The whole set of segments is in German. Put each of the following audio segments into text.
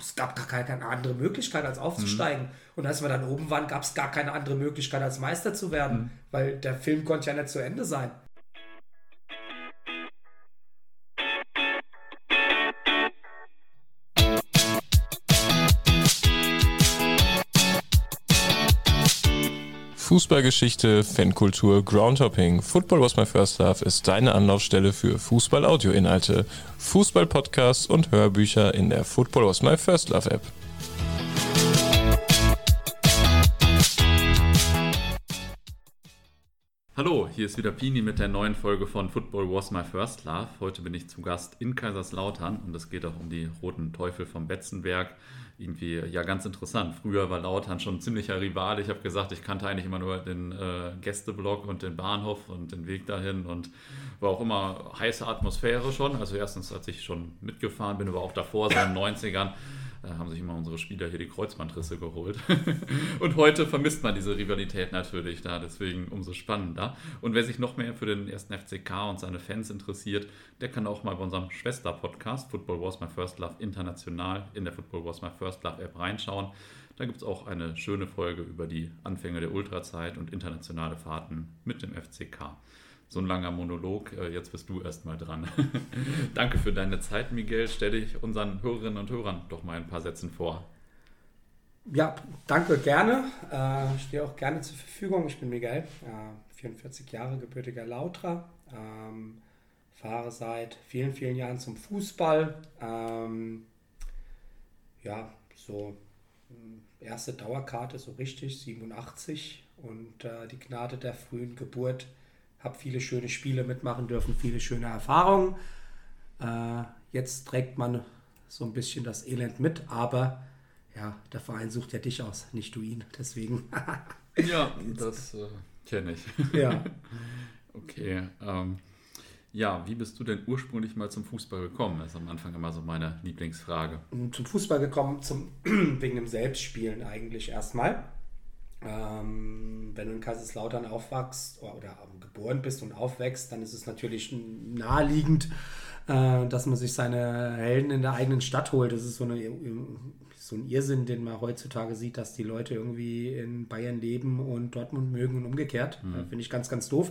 es gab gar keine andere Möglichkeit, als aufzusteigen. Mhm. Und als wir dann oben waren, gab es gar keine andere Möglichkeit, als Meister zu werden, mhm. weil der Film konnte ja nicht zu Ende sein. Fußballgeschichte, Fankultur, Groundhopping. Football was my first love ist deine Anlaufstelle für Fußball-Audio-Inhalte, Fußball-Podcasts und Hörbücher in der Football was my first love App. Hallo, hier ist wieder Pini mit der neuen Folge von Football Was My First Love. Heute bin ich zu Gast in Kaiserslautern und es geht auch um die Roten Teufel vom Betzenberg irgendwie ja ganz interessant. Früher war Lautern schon ein ziemlicher Rival. Ich habe gesagt, ich kannte eigentlich immer nur den äh, Gästeblock und den Bahnhof und den Weg dahin und war auch immer heiße Atmosphäre schon. Also erstens, als ich schon mitgefahren bin, aber auch davor, so in den 90ern, da haben sich immer unsere Spieler hier die Kreuzbandrisse geholt. und heute vermisst man diese Rivalität natürlich da, deswegen umso spannender. Und wer sich noch mehr für den ersten FCK und seine Fans interessiert, der kann auch mal bei unserem Schwester-Podcast Football Was My First Love International in der Football Was My First Love App reinschauen. Da gibt es auch eine schöne Folge über die Anfänge der Ultrazeit und internationale Fahrten mit dem FCK so ein langer Monolog. Äh, jetzt bist du erstmal dran. Danke für deine Zeit, Miguel. Stell dich unseren Hörerinnen und Hörern doch mal ein paar Sätzen vor. Ja, danke, gerne. Äh, ich stehe auch gerne zur Verfügung. Ich bin Miguel, 44 Jahre, gebürtiger Lautra. Ähm, fahre seit vielen, vielen Jahren zum Fußball. Ähm, ja, so hm, erste Dauerkarte so richtig, 87. Und äh, die Gnade der frühen Geburt habe viele schöne Spiele mitmachen dürfen, viele schöne Erfahrungen. Äh, jetzt trägt man so ein bisschen das Elend mit, aber ja, der Verein sucht ja dich aus, nicht du ihn. Deswegen. ja, das äh, kenne ich. Ja. okay. Ähm, ja, wie bist du denn ursprünglich mal zum Fußball gekommen? Das ist am Anfang immer so meine Lieblingsfrage. Zum Fußball gekommen, zum, wegen dem Selbstspielen eigentlich erstmal. Ähm, wenn du in Kaiserslautern aufwachst oder geboren bist und aufwächst, dann ist es natürlich naheliegend, äh, dass man sich seine Helden in der eigenen Stadt holt. Das ist so, eine, so ein Irrsinn, den man heutzutage sieht, dass die Leute irgendwie in Bayern leben und Dortmund mögen und umgekehrt. Mhm. Finde ich ganz, ganz doof.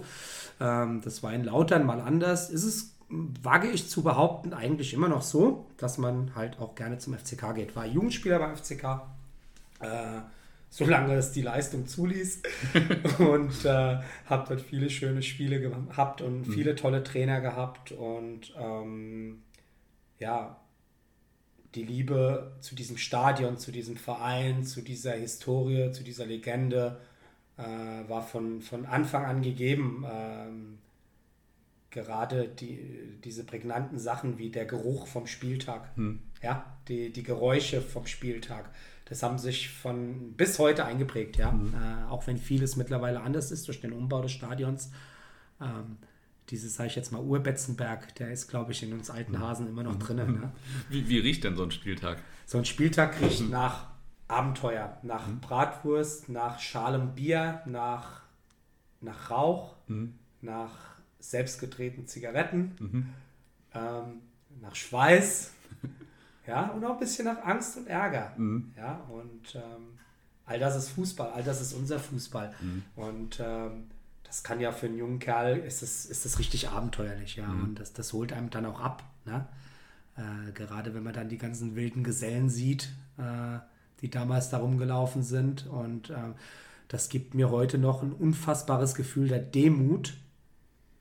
Ähm, das war in Lautern mal anders. Ist es wage ich zu behaupten, eigentlich immer noch so, dass man halt auch gerne zum FCK geht. War Jugendspieler beim FCK, äh, solange es die Leistung zuließ. und äh, habe dort viele schöne Spiele gehabt und mhm. viele tolle Trainer gehabt. Und ähm, ja, die Liebe zu diesem Stadion, zu diesem Verein, zu dieser Historie, zu dieser Legende äh, war von, von Anfang an gegeben. Ähm, gerade die, diese prägnanten Sachen wie der Geruch vom Spieltag, hm. ja, die, die Geräusche vom Spieltag, das haben sich von bis heute eingeprägt, ja. Mhm. Äh, auch wenn vieles mittlerweile anders ist durch den Umbau des Stadions. Ähm, dieses, sage ich jetzt mal, Urbetzenberg, der ist, glaube ich, in uns alten mhm. Hasen immer noch mhm. drin. Ja. Wie, wie riecht denn so ein Spieltag? So ein Spieltag riecht mhm. nach Abenteuer, nach mhm. Bratwurst, nach schalem Bier, nach, nach Rauch, mhm. nach selbstgedrehten Zigaretten, ähm, nach Schweiß. Ja, und auch ein bisschen nach Angst und Ärger. Mhm. Ja, und ähm, all das ist Fußball, all das ist unser Fußball. Mhm. Und ähm, das kann ja für einen jungen Kerl, ist das, ist das richtig abenteuerlich, ja. Mhm. Und das, das holt einem dann auch ab. Ne? Äh, gerade wenn man dann die ganzen wilden Gesellen sieht, äh, die damals da rumgelaufen sind. Und äh, das gibt mir heute noch ein unfassbares Gefühl der Demut,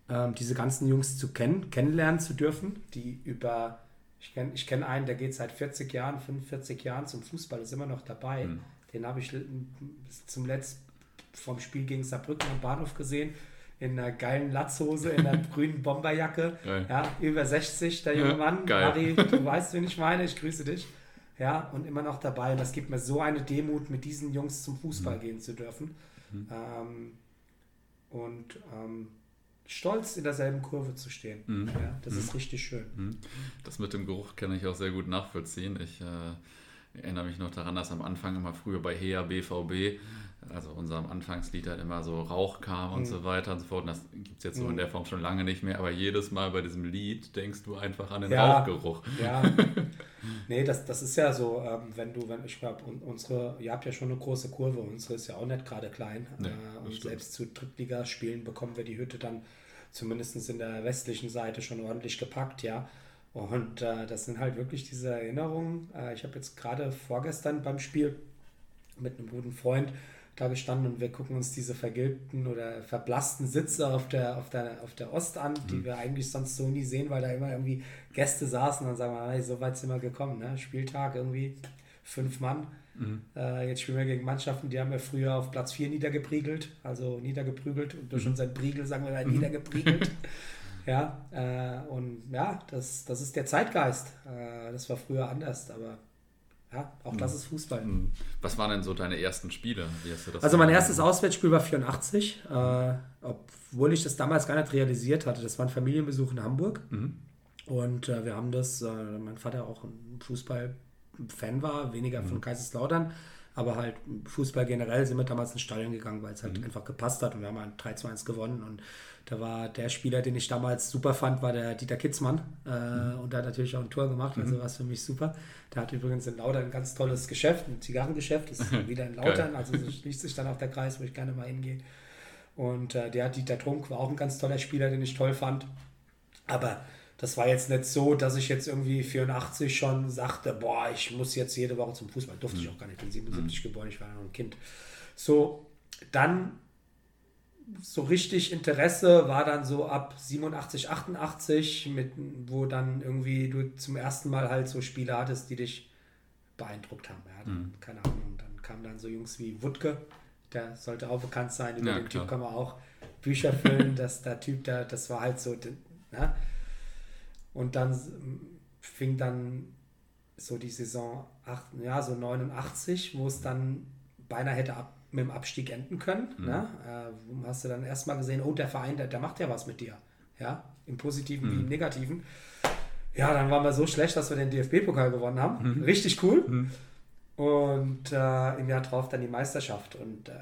ähm, diese ganzen Jungs zu kennen, kennenlernen zu dürfen, die über ich kenne ich kenn einen, der geht seit 40 Jahren, 45 Jahren zum Fußball, ist immer noch dabei. Mhm. Den habe ich zum letzten vom Spiel gegen Saarbrücken am Bahnhof gesehen. In einer geilen Latzhose, in einer grünen Bomberjacke. Geil. Ja, über 60, der junge Mann. Geil. Harry, du weißt, wen ich meine. Ich grüße dich. Ja, und immer noch dabei. Und das gibt mir so eine Demut, mit diesen Jungs zum Fußball mhm. gehen zu dürfen. Mhm. Ähm, und ähm, stolz in derselben Kurve zu stehen. Mhm. Ja, das mhm. ist richtig schön. Mhm. Das mit dem Geruch kann ich auch sehr gut nachvollziehen. Ich äh, Ich erinnere mich noch daran, dass am Anfang immer früher bei HEA BVB also unserem Anfangslied halt immer so Rauch kam und mhm. so weiter und so fort. Und das gibt es jetzt so in mhm. der Form schon lange nicht mehr, aber jedes Mal bei diesem Lied denkst du einfach an den ja, Rauchgeruch. Ja, nee, das, das ist ja so, ähm, wenn du, wenn ich glaube, unsere, ihr habt ja schon eine große Kurve, unsere ist ja auch nicht gerade klein. Nee, äh, und selbst zu Drittligaspielen bekommen wir die Hütte dann zumindest in der westlichen Seite schon ordentlich gepackt, ja. Und äh, das sind halt wirklich diese Erinnerungen. Äh, ich habe jetzt gerade vorgestern beim Spiel mit einem guten Freund da gestanden und wir gucken uns diese vergilbten oder verblassten Sitze auf der, auf der, auf der Ost an, die mhm. wir eigentlich sonst so nie sehen, weil da immer irgendwie Gäste saßen und sagen wir, hey, so weit sind wir gekommen. Ne? Spieltag irgendwie, fünf Mann. Mhm. Äh, jetzt spielen wir gegen Mannschaften, die haben wir früher auf Platz 4 niedergeprügelt, also niedergeprügelt und durch mhm. unseren Priegel sagen wir mal mhm. niedergepriegelt. ja, äh, und ja, das, das ist der Zeitgeist. Äh, das war früher anders, aber ja, auch das hm. ist Fußball. Hm. Was waren denn so deine ersten Spiele? also mein erstes Auswärtsspiel war 84, äh, obwohl ich das damals gar nicht realisiert hatte. Das war ein Familienbesuch in Hamburg. Mhm. Und äh, wir haben das, äh, mein Vater auch ein Fußball-Fan war, weniger mhm. von Kaiserslautern, aber halt Fußball generell sind wir damals ins Stadion gegangen, weil es halt mhm. einfach gepasst hat und wir haben halt 3 2 1 gewonnen und da war der Spieler, den ich damals super fand, war der Dieter Kitzmann. Äh, mhm. Und der hat natürlich auch ein Tor gemacht, also mhm. war es für mich super. Der hat übrigens in Lautern ein ganz tolles Geschäft, ein Zigarrengeschäft, ist wieder in Lautern, also so schließt sich dann auch der Kreis, wo ich gerne mal hingehe. Und äh, der Dieter Trunk war auch ein ganz toller Spieler, den ich toll fand. Aber das war jetzt nicht so, dass ich jetzt irgendwie 84 schon sagte, boah, ich muss jetzt jede Woche zum Fußball. Durfte mhm. ich auch gar nicht, ich bin 77 mhm. geboren, ich war noch ein Kind. So, dann so richtig Interesse war dann so ab 87, 88, mit, wo dann irgendwie du zum ersten Mal halt so Spiele hattest, die dich beeindruckt haben. Ja, dann, mhm. Keine Ahnung, dann kamen dann so Jungs wie Wutke, der sollte auch bekannt sein, über ja, den klar. Typ kann man auch Bücher füllen, dass der Typ, der, das war halt so, ja. Und dann fing dann so die Saison 8, ja, so 89, wo es dann beinahe hätte ab, mit dem Abstieg enden können. Mhm. Ne? Äh, hast du dann erstmal gesehen, oh, der Verein, der, der macht ja was mit dir. Ja, im Positiven mhm. wie im Negativen. Ja, dann waren wir so schlecht, dass wir den DFB-Pokal gewonnen haben. Mhm. Richtig cool. Mhm. Und äh, im Jahr drauf dann die Meisterschaft. Und äh,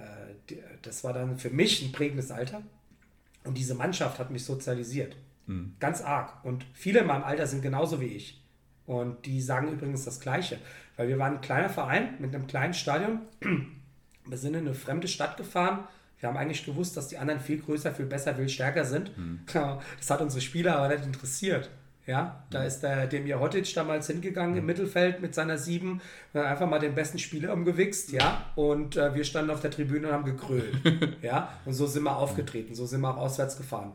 die, das war dann für mich ein prägendes Alter. Und diese Mannschaft hat mich sozialisiert. Mhm. Ganz arg. Und viele in meinem Alter sind genauso wie ich. Und die sagen übrigens das Gleiche. Weil wir waren ein kleiner Verein mit einem kleinen Stadion. Wir sind in eine fremde Stadt gefahren. Wir haben eigentlich gewusst, dass die anderen viel größer, viel besser, viel stärker sind. Mhm. Das hat unsere Spieler aber nicht interessiert. Ja, da mhm. ist der Demir Hotic damals hingegangen mhm. im Mittelfeld mit seiner Sieben, einfach mal den besten Spieler umgewichst, ja, und äh, wir standen auf der Tribüne und haben gekrölt, ja, und so sind wir aufgetreten, so sind wir auch auswärts gefahren,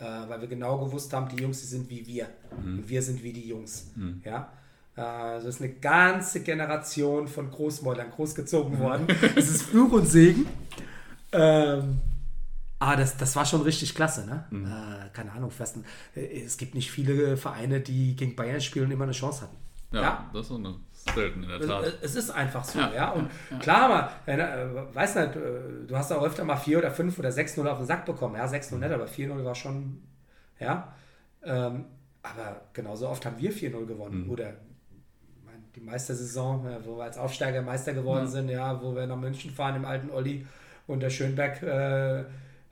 äh, weil wir genau gewusst haben, die Jungs, die sind wie wir mhm. und wir sind wie die Jungs, mhm. ja, also ist eine ganze Generation von Großmäulern großgezogen worden. Es ist Fluch und Segen. Ähm, aber das, das war schon richtig klasse, ne? Mhm. Äh, keine Ahnung, fast, äh, es gibt nicht viele Vereine, die gegen Bayern spielen und immer eine Chance hatten. Ja, ja? das ist eine selten in der Tat. Es ist einfach so, ja. ja? Und ja, klar, aber, äh, weiß nicht, äh, du hast auch öfter mal 4 oder 5 oder 6-0 auf den Sack bekommen. Ja, 6-0 nicht, aber 4-0 war schon, ja. Ähm, aber genauso oft haben wir 4-0 gewonnen. Mhm. Oder die Meistersaison, wo wir als Aufsteiger Meister geworden ja. sind, ja, wo wir nach München fahren im alten Olli und der Schönberg äh,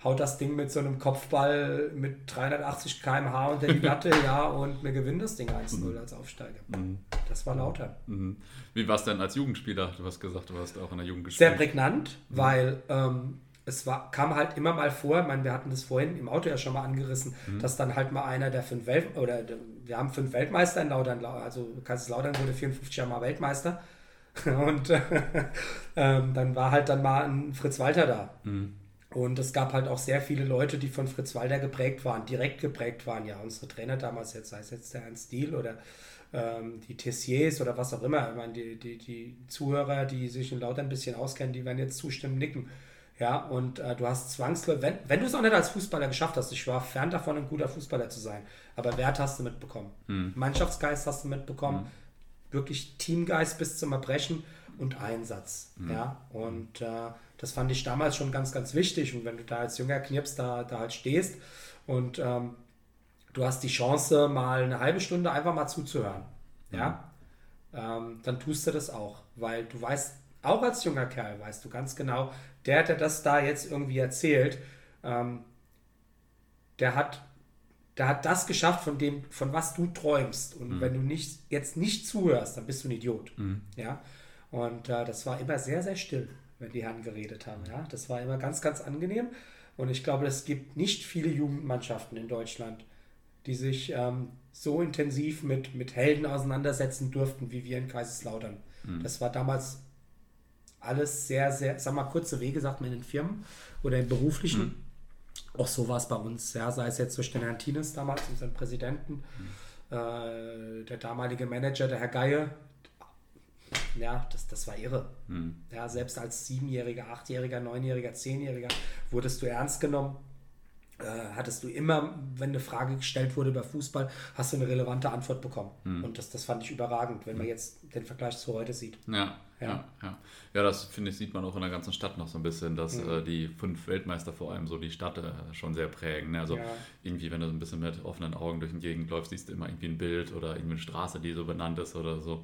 haut das Ding mit so einem Kopfball mit 380 km/h unter die Latte, ja, und wir gewinnen das Ding 1-0 mhm. als Aufsteiger. Mhm. Das war lauter. Mhm. Wie war es denn als Jugendspieler? Du hast gesagt, du hast auch in der Jugend gespielt. Sehr prägnant, mhm. weil ähm, es war, kam halt immer mal vor, ich meine, wir hatten das vorhin im Auto ja schon mal angerissen, mhm. dass dann halt mal einer der fünf Welt oder wir haben fünf Weltmeister in Lautern, also Kaiserslautern wurde 54 Jahre mal Weltmeister und äh, ähm, dann war halt dann mal ein Fritz Walter da. Mhm. Und es gab halt auch sehr viele Leute, die von Fritz Walter geprägt waren, direkt geprägt waren. Ja, unsere Trainer damals, jetzt sei es jetzt der Ernst Diel oder ähm, die Tessiers oder was auch immer. Ich meine, die, die, die Zuhörer, die sich in Lautern ein bisschen auskennen, die werden jetzt zustimmen, nicken. Ja, und äh, du hast zwangsläufig, wenn, wenn du es auch nicht als Fußballer geschafft hast, ich war fern davon, ein guter Fußballer zu sein, aber Wert hast du mitbekommen. Mhm. Mannschaftsgeist hast du mitbekommen, mhm. wirklich Teamgeist bis zum Erbrechen und Einsatz. Mhm. Ja, und äh, das fand ich damals schon ganz, ganz wichtig. Und wenn du da als junger Knirps da, da halt stehst und ähm, du hast die Chance, mal eine halbe Stunde einfach mal zuzuhören. Ja, ähm, dann tust du das auch, weil du weißt, auch als junger Kerl weißt du ganz genau, der, der das da jetzt irgendwie erzählt, ähm, der hat der hat das geschafft, von dem, von was du träumst. Und mhm. wenn du nicht, jetzt nicht zuhörst, dann bist du ein Idiot. Mhm. Ja. Und äh, das war immer sehr, sehr still, wenn die Herren geredet haben. Ja. Das war immer ganz, ganz angenehm. Und ich glaube, es gibt nicht viele Jugendmannschaften in Deutschland, die sich ähm, so intensiv mit, mit Helden auseinandersetzen durften, wie wir in Kaiserslautern. Mhm. Das war damals alles sehr, sehr, sag mal, kurze Wege, sagt man in den Firmen oder im beruflichen. Mhm. Auch so war es bei uns, ja, sei es jetzt durch den Herrn Tines damals, unseren Präsidenten, mhm. äh, der damalige Manager, der Herr Geier, ja, das, das war irre. Mhm. Ja, selbst als Siebenjähriger, Achtjähriger, Neunjähriger, Zehnjähriger wurdest du ernst genommen. Äh, hattest du immer, wenn eine Frage gestellt wurde über Fußball, hast du eine relevante Antwort bekommen. Mhm. Und das, das fand ich überragend, wenn man hm. jetzt den Vergleich zu heute sieht. Ja, ja, ja. Ja, das finde ich, sieht man auch in der ganzen Stadt noch so ein bisschen, dass mhm. äh, die fünf Weltmeister vor allem so die Stadt äh, schon sehr prägen. Ne? Also ja. irgendwie, wenn du so ein bisschen mit offenen Augen durch die Gegend läufst, siehst du immer irgendwie ein Bild oder irgendwie eine Straße, die so benannt ist oder so.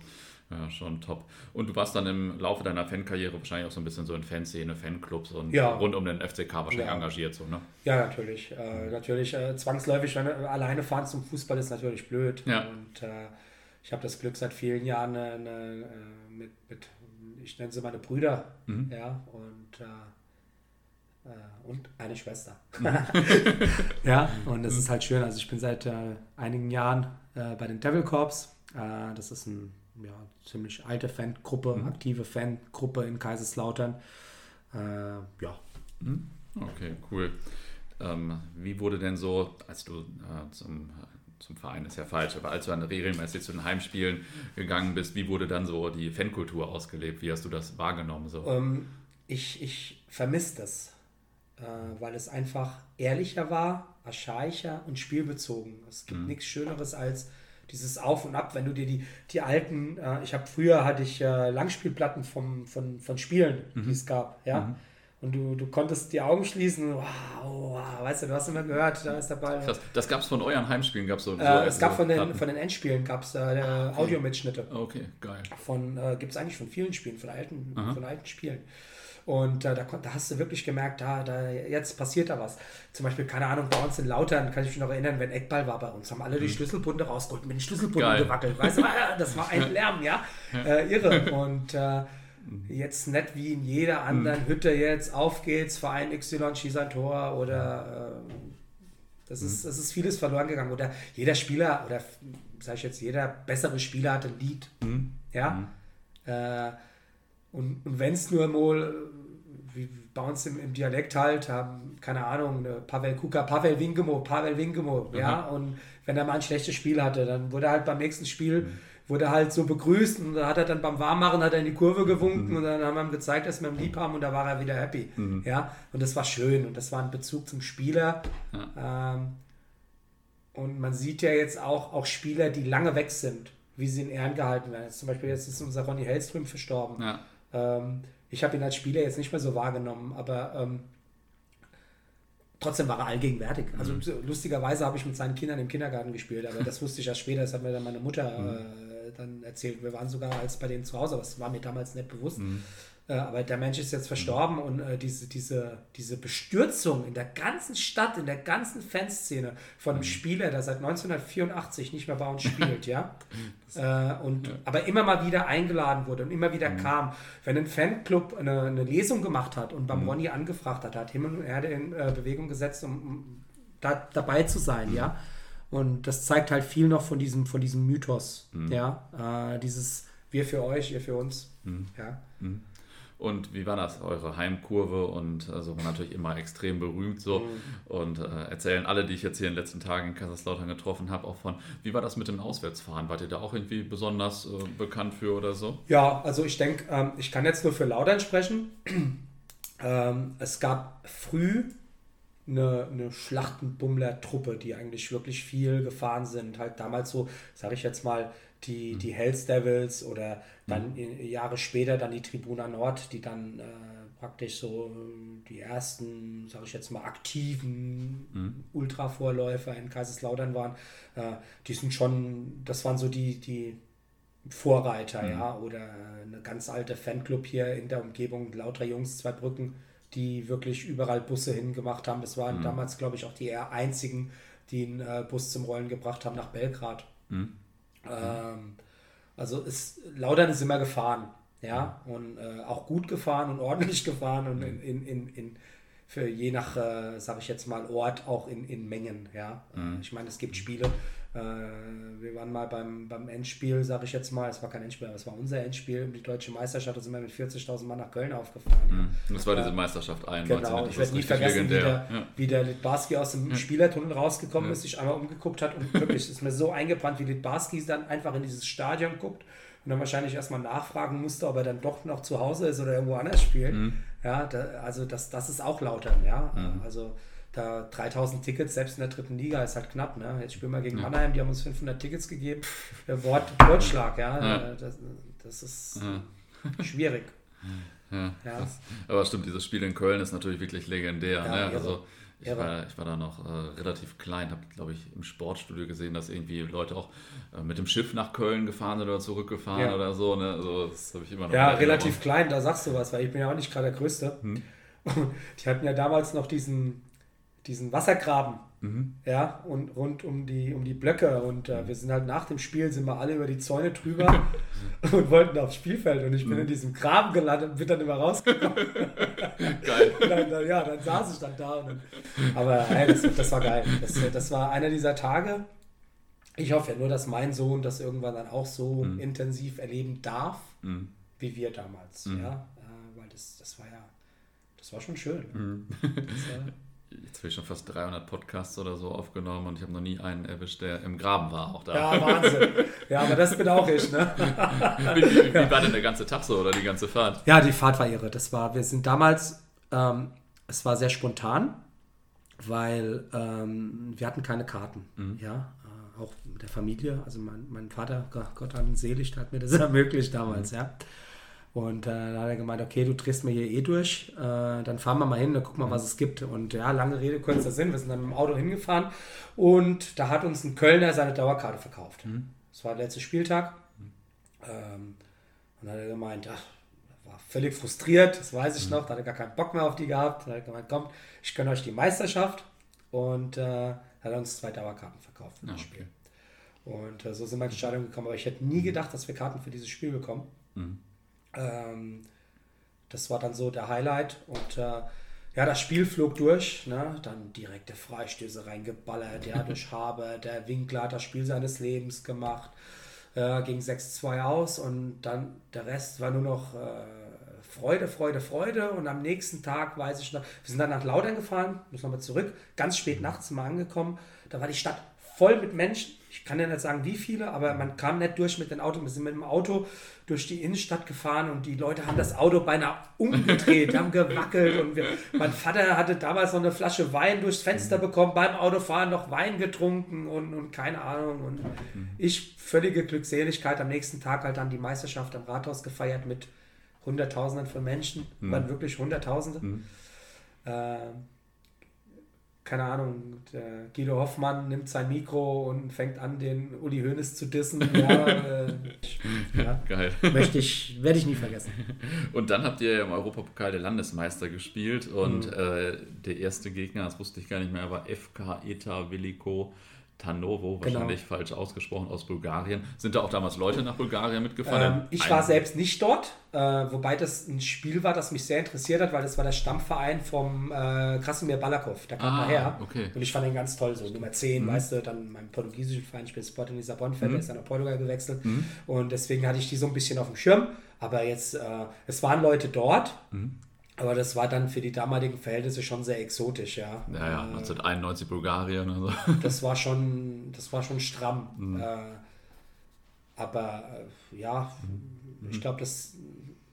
Ja, schon top. Und du warst dann im Laufe deiner Fankarriere wahrscheinlich auch so ein bisschen so in Fanszene, Fanclubs und ja. rund um den FCK wahrscheinlich ja. engagiert, so, ne? Ja, natürlich. Äh, natürlich äh, zwangsläufig, wenn alleine fahren zum Fußball ist natürlich blöd. Ja. Und äh, ich habe das Glück seit vielen Jahren eine, eine, äh, mit, mit, ich nenne sie meine Brüder, mhm. ja, und äh, äh, und eine Schwester. Mhm. ja, und das ist halt schön. Also ich bin seit einigen Jahren bei den Devil Corps. das ist ein ja, ziemlich alte Fangruppe, mhm. aktive Fangruppe in Kaiserslautern. Äh, ja. Mhm. Okay, cool. Ähm, wie wurde denn so, als du äh, zum, zum Verein ist ja falsch, aber als du dann regelmäßig zu den Heimspielen gegangen bist, wie wurde dann so die Fankultur ausgelebt? Wie hast du das wahrgenommen? So? Ähm, ich ich vermisse das, äh, weil es einfach ehrlicher war, archaischer und spielbezogen. Es gibt mhm. nichts Schöneres als dieses Auf und Ab, wenn du dir die, die alten, äh, ich habe früher hatte ich äh, Langspielplatten vom, von, von Spielen, mhm. die es gab, ja. Mhm. Und du, du konntest die Augen schließen, wow, wow, weißt du, du hast immer gehört, da ist der Ball. Krass. Das gab es von euren Heimspielen, gab so, so äh, Es gab von den, von den Endspielen gab es äh, ah, okay. Audiomitschnitte. Okay, geil. Von, äh, gibt es eigentlich von vielen Spielen, von alten, von alten Spielen. Und äh, da, da, hast du wirklich gemerkt, da, da, jetzt passiert da was. Zum Beispiel, keine Ahnung, bei uns in Lautern, kann ich mich noch erinnern, wenn Eckball war bei uns, haben alle die mhm. Schlüsselbunde rausgeholt, mit den Schlüsselbunden Geil. gewackelt. Weißt du, das war ein Lärm, ja. Äh, irre. Und äh, mhm. jetzt nicht wie in jeder anderen mhm. Hütte jetzt, auf geht's, Verein XY schießt ein Tor oder äh, das, ist, das ist vieles verloren gegangen. Oder jeder Spieler, oder sage ich jetzt, jeder bessere Spieler hat ein Lied. Ja. Äh, und, und wenn es nur mal, wie bei uns im, im Dialekt halt, haben, keine Ahnung, eine Pavel Kuka, Pavel Winkemo, Pavel Winkemo, mhm. ja, und wenn er mal ein schlechtes Spiel hatte, dann wurde er halt beim nächsten Spiel, mhm. wurde halt so begrüßt und da hat er dann beim Warmmachen hat er in die Kurve gewunken mhm. und dann haben wir ihm gezeigt, dass wir ihn lieb haben und da war er wieder happy, mhm. ja, und das war schön und das war ein Bezug zum Spieler, ja. ähm, und man sieht ja jetzt auch, auch Spieler, die lange weg sind, wie sie in Ehren gehalten werden. Zum Beispiel jetzt ist unser Ronny Hellström verstorben. Ja. Ähm, ich habe ihn als Spieler jetzt nicht mehr so wahrgenommen, aber ähm, trotzdem war er allgegenwärtig. Also mhm. lustigerweise habe ich mit seinen Kindern im Kindergarten gespielt, aber das wusste ich erst später, das hat mir dann meine Mutter mhm. äh, dann erzählt. Wir waren sogar als bei denen zu Hause, das war mir damals nicht bewusst. Mhm. Äh, aber der Mensch ist jetzt verstorben und äh, diese, diese, diese Bestürzung in der ganzen Stadt, in der ganzen Fanszene von einem mhm. Spieler, der seit 1984 nicht mehr bei uns spielt, ja. Äh, und, ja. Aber immer mal wieder eingeladen wurde und immer wieder mhm. kam. Wenn ein Fanclub eine, eine, Lesung gemacht hat und beim mhm. Ronny angefragt hat, hat Himmel und Erde in äh, Bewegung gesetzt, um, um da, dabei zu sein, mhm. ja. Und das zeigt halt viel noch von diesem, von diesem Mythos, mhm. ja. Äh, dieses wir für euch, ihr für uns, mhm. ja. Und wie war das, eure Heimkurve? Und also natürlich immer extrem berühmt so. Mhm. Und äh, erzählen alle, die ich jetzt hier in den letzten Tagen in Kaiserslautern getroffen habe, auch von, wie war das mit dem Auswärtsfahren? Wart ihr da auch irgendwie besonders äh, bekannt für oder so? Ja, also ich denke, ähm, ich kann jetzt nur für Lautern sprechen. ähm, es gab früh eine, eine Schlachtenbummler-Truppe, die eigentlich wirklich viel gefahren sind. Halt damals so, sage ich jetzt mal, die, mhm. die Hells Devils oder dann mhm. Jahre später dann die Tribuna Nord, die dann äh, praktisch so die ersten, sage ich jetzt mal, aktiven mhm. Ultra-Vorläufer in Kaiserslautern waren. Äh, die sind schon, das waren so die, die Vorreiter, mhm. ja, oder eine ganz alte Fanclub hier in der Umgebung, lauter Jungs, zwei Brücken, die wirklich überall Busse hingemacht haben. Das waren mhm. damals, glaube ich, auch die eher einzigen, die einen äh, Bus zum Rollen gebracht haben nach Belgrad. Mhm. Ähm, also ist, Laudern ist immer gefahren, ja, und äh, auch gut gefahren und ordentlich gefahren und in, in, in, in für je nach, äh, sage ich jetzt mal, Ort auch in, in Mengen, ja. Mhm. Ich meine, es gibt Spiele, wir waren mal beim, beim Endspiel, sage ich jetzt mal, es war kein Endspiel, aber es war unser Endspiel, die deutsche Meisterschaft, da sind wir mit 40.000 Mann nach Köln aufgefahren. Mhm. Und das war diese Meisterschaft 91. Genau, ich werde nie vergessen, wie der, ja. wie der Litbarski aus dem ja. Spielertunnel rausgekommen ja. ist, sich einmal umgeguckt hat und wirklich ist mir so eingebrannt, wie Litbarski dann einfach in dieses Stadion guckt und dann wahrscheinlich erstmal nachfragen musste, ob er dann doch noch zu Hause ist oder irgendwo anders spielt. Mhm. Ja, da, also das, das ist auch Lautern, ja. Mhm. Also da 3000 Tickets, selbst in der dritten Liga, ist halt knapp. Ne? Jetzt spielen wir gegen ja. Mannheim, die haben uns 500 Tickets gegeben. Wort Wortschlag, ja. ja. Das, das, ist ja. schwierig. Ja, das, aber stimmt, dieses Spiel in Köln ist natürlich wirklich legendär. ne? Also ich war, ich war da noch äh, relativ klein, habe, glaube ich, im Sportstudio gesehen, dass irgendwie Leute auch äh, mit dem Schiff nach Köln gefahren sind oder zurückgefahren oder so. Ne? Also, das habe ich immer noch Ja, relativ klein, da sagst du was, weil ich bin ja auch nicht gerade der Größte. Hm. Die hatten ja damals noch diesen, diesen Wassergraben. Mhm. Ja, und rund um die, um die Blöcke. Und äh, wir sind halt nach dem Spiel, sind wir alle über die Zäune drüber und wollten aufs Spielfeld. Und ich bin mhm. in diesem Graben gelandet und bin dann immer rausgekommen. geil. Dann, dann, ja, dann saß ich dann da. Dann, aber hey, das, das war geil. Das, das war einer dieser Tage. Ich hoffe ja nur, dass mein Sohn das irgendwann dann auch so mhm. intensiv erleben darf, mhm. wie wir damals. Mhm. Ja, äh, weil das, das war ja, das war schon schön. Mhm. Das war, jetzt habe ich schon fast 300 Podcasts oder so aufgenommen und ich habe noch nie einen erwischt, der im Graben war. Auch da. Ja, Wahnsinn. Ja, aber das bin auch ich. Ne? wie, wie, wie, war denn der ganze Tag so oder die ganze Fahrt? Ja, die Fahrt war irre. Das war, wir sind damals, ähm, es war sehr spontan, weil ähm, wir hatten keine Karten. Mhm. Ja, äh, auch mit der Familie. Also mein, mein Vater, Gott an selig, hat mir das ermöglicht damals. Mhm. Ja. Und äh, dann hat er gemeint, okay, du drehst mir hier eh durch, äh, dann fahren wir mal hin, dann gucken wir, was es gibt. Und ja, lange Rede, kurzer Sinn, wir sind dann mit dem Auto hingefahren und da hat uns ein Kölner seine Dauerkarte verkauft. Mhm. Das war der letzte Spieltag. Mhm. Ähm, und dann hat er gemeint, ach, war völlig frustriert, das weiß ich mhm. noch, da hat er gar keinen Bock mehr auf die gehabt. Dann hat er gemeint, komm, ich gönne euch die Meisterschaft. Und äh, hat uns zwei Dauerkarten verkauft für das ah, okay. Spiel. Und äh, so sind wir in die Entscheidung gekommen. Aber ich hätte nie gedacht, dass wir Karten für dieses Spiel bekommen. Mhm. Ähm, das war dann so der Highlight. Und äh, ja, das Spiel flog durch. Ne? Dann direkte Freistöße reingeballert. Ja, durch Habe. Der Winkler hat das Spiel seines Lebens gemacht. Äh, ging 6-2 aus. Und dann der Rest war nur noch äh, Freude, Freude, Freude. Und am nächsten Tag weiß ich noch, wir sind dann nach Laudern gefahren, müssen nochmal zurück. Ganz spät nachts mal angekommen. Da war die Stadt voll mit Menschen. Ich kann ja nicht sagen, wie viele, aber man kam nicht durch mit den Autos. Wir sind mit dem Auto durch die Innenstadt gefahren und die Leute haben das Auto beinahe umgedreht, haben gewackelt und wir, mein Vater hatte damals noch eine Flasche Wein durchs Fenster bekommen, beim Autofahren noch Wein getrunken und, und keine Ahnung und ich völlige Glückseligkeit am nächsten Tag halt dann die Meisterschaft am Rathaus gefeiert mit Hunderttausenden von Menschen, mhm. waren wirklich Hunderttausende. Mhm. Äh, keine Ahnung, der Guido Hoffmann nimmt sein Mikro und fängt an, den Uli Hoeneß zu dissen. Ja, äh, ja, Geil. Möchte ich, werde ich nie vergessen. Und dann habt ihr im Europapokal der Landesmeister gespielt und mhm. äh, der erste Gegner, das wusste ich gar nicht mehr, war FK ETA Veliko Tanovo, genau. wahrscheinlich genau. falsch ausgesprochen, aus Bulgarien. Sind da auch damals Leute nach Bulgarien mitgefahren? Ähm, ich war selbst nicht dort, äh, wobei das ein Spiel war, das mich sehr interessiert hat, weil das war der Stammverein vom äh, Krasimir Balakov. Da kam ah, her. Okay. Und ich fand ihn ganz toll, so Nummer 10, mhm. weißt du, dann mein portugiesischen Verein spielt Sporting Lissabon, mhm. der ist dann nach Portugal gewechselt. Mhm. Und deswegen hatte ich die so ein bisschen auf dem Schirm. Aber jetzt, äh, es waren Leute dort. Mhm. Aber das war dann für die damaligen Verhältnisse schon sehr exotisch, ja. Ja, ja, 1991 Bulgarien oder so. Das war schon, das war schon stramm. Mhm. Äh, aber äh, ja, mhm. ich glaube, dass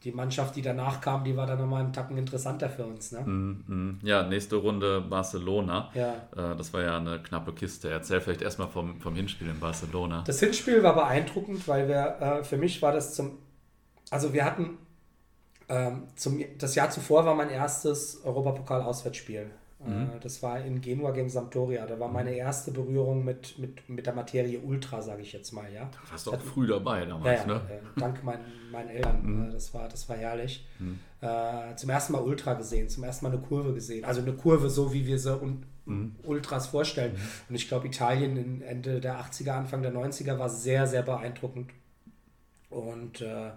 die Mannschaft, die danach kam, die war dann nochmal einen Tacken interessanter für uns. Ne? Mhm, mhm. Ja, nächste Runde Barcelona. Ja. Äh, das war ja eine knappe Kiste. Erzähl vielleicht erstmal vom, vom Hinspiel in Barcelona. Das Hinspiel war beeindruckend, weil wir, äh, für mich war das zum, also wir hatten ähm, zum, das Jahr zuvor war mein erstes Europapokal-Auswärtsspiel. Mhm. Das war in Genua gegen Sampdoria. Da war mhm. meine erste Berührung mit, mit, mit der Materie Ultra, sage ich jetzt mal. Ja. Da warst du auch Hat, früh dabei damals, ja, ne? Äh, dank meinen, meinen Eltern. Mhm. Das, war, das war herrlich. Mhm. Äh, zum ersten Mal Ultra gesehen, zum ersten Mal eine Kurve gesehen. Also eine Kurve, so wie wir sie un, mhm. Ultras vorstellen. Mhm. Und ich glaube, Italien Ende der 80er, Anfang der 90er war sehr, sehr beeindruckend. Und äh,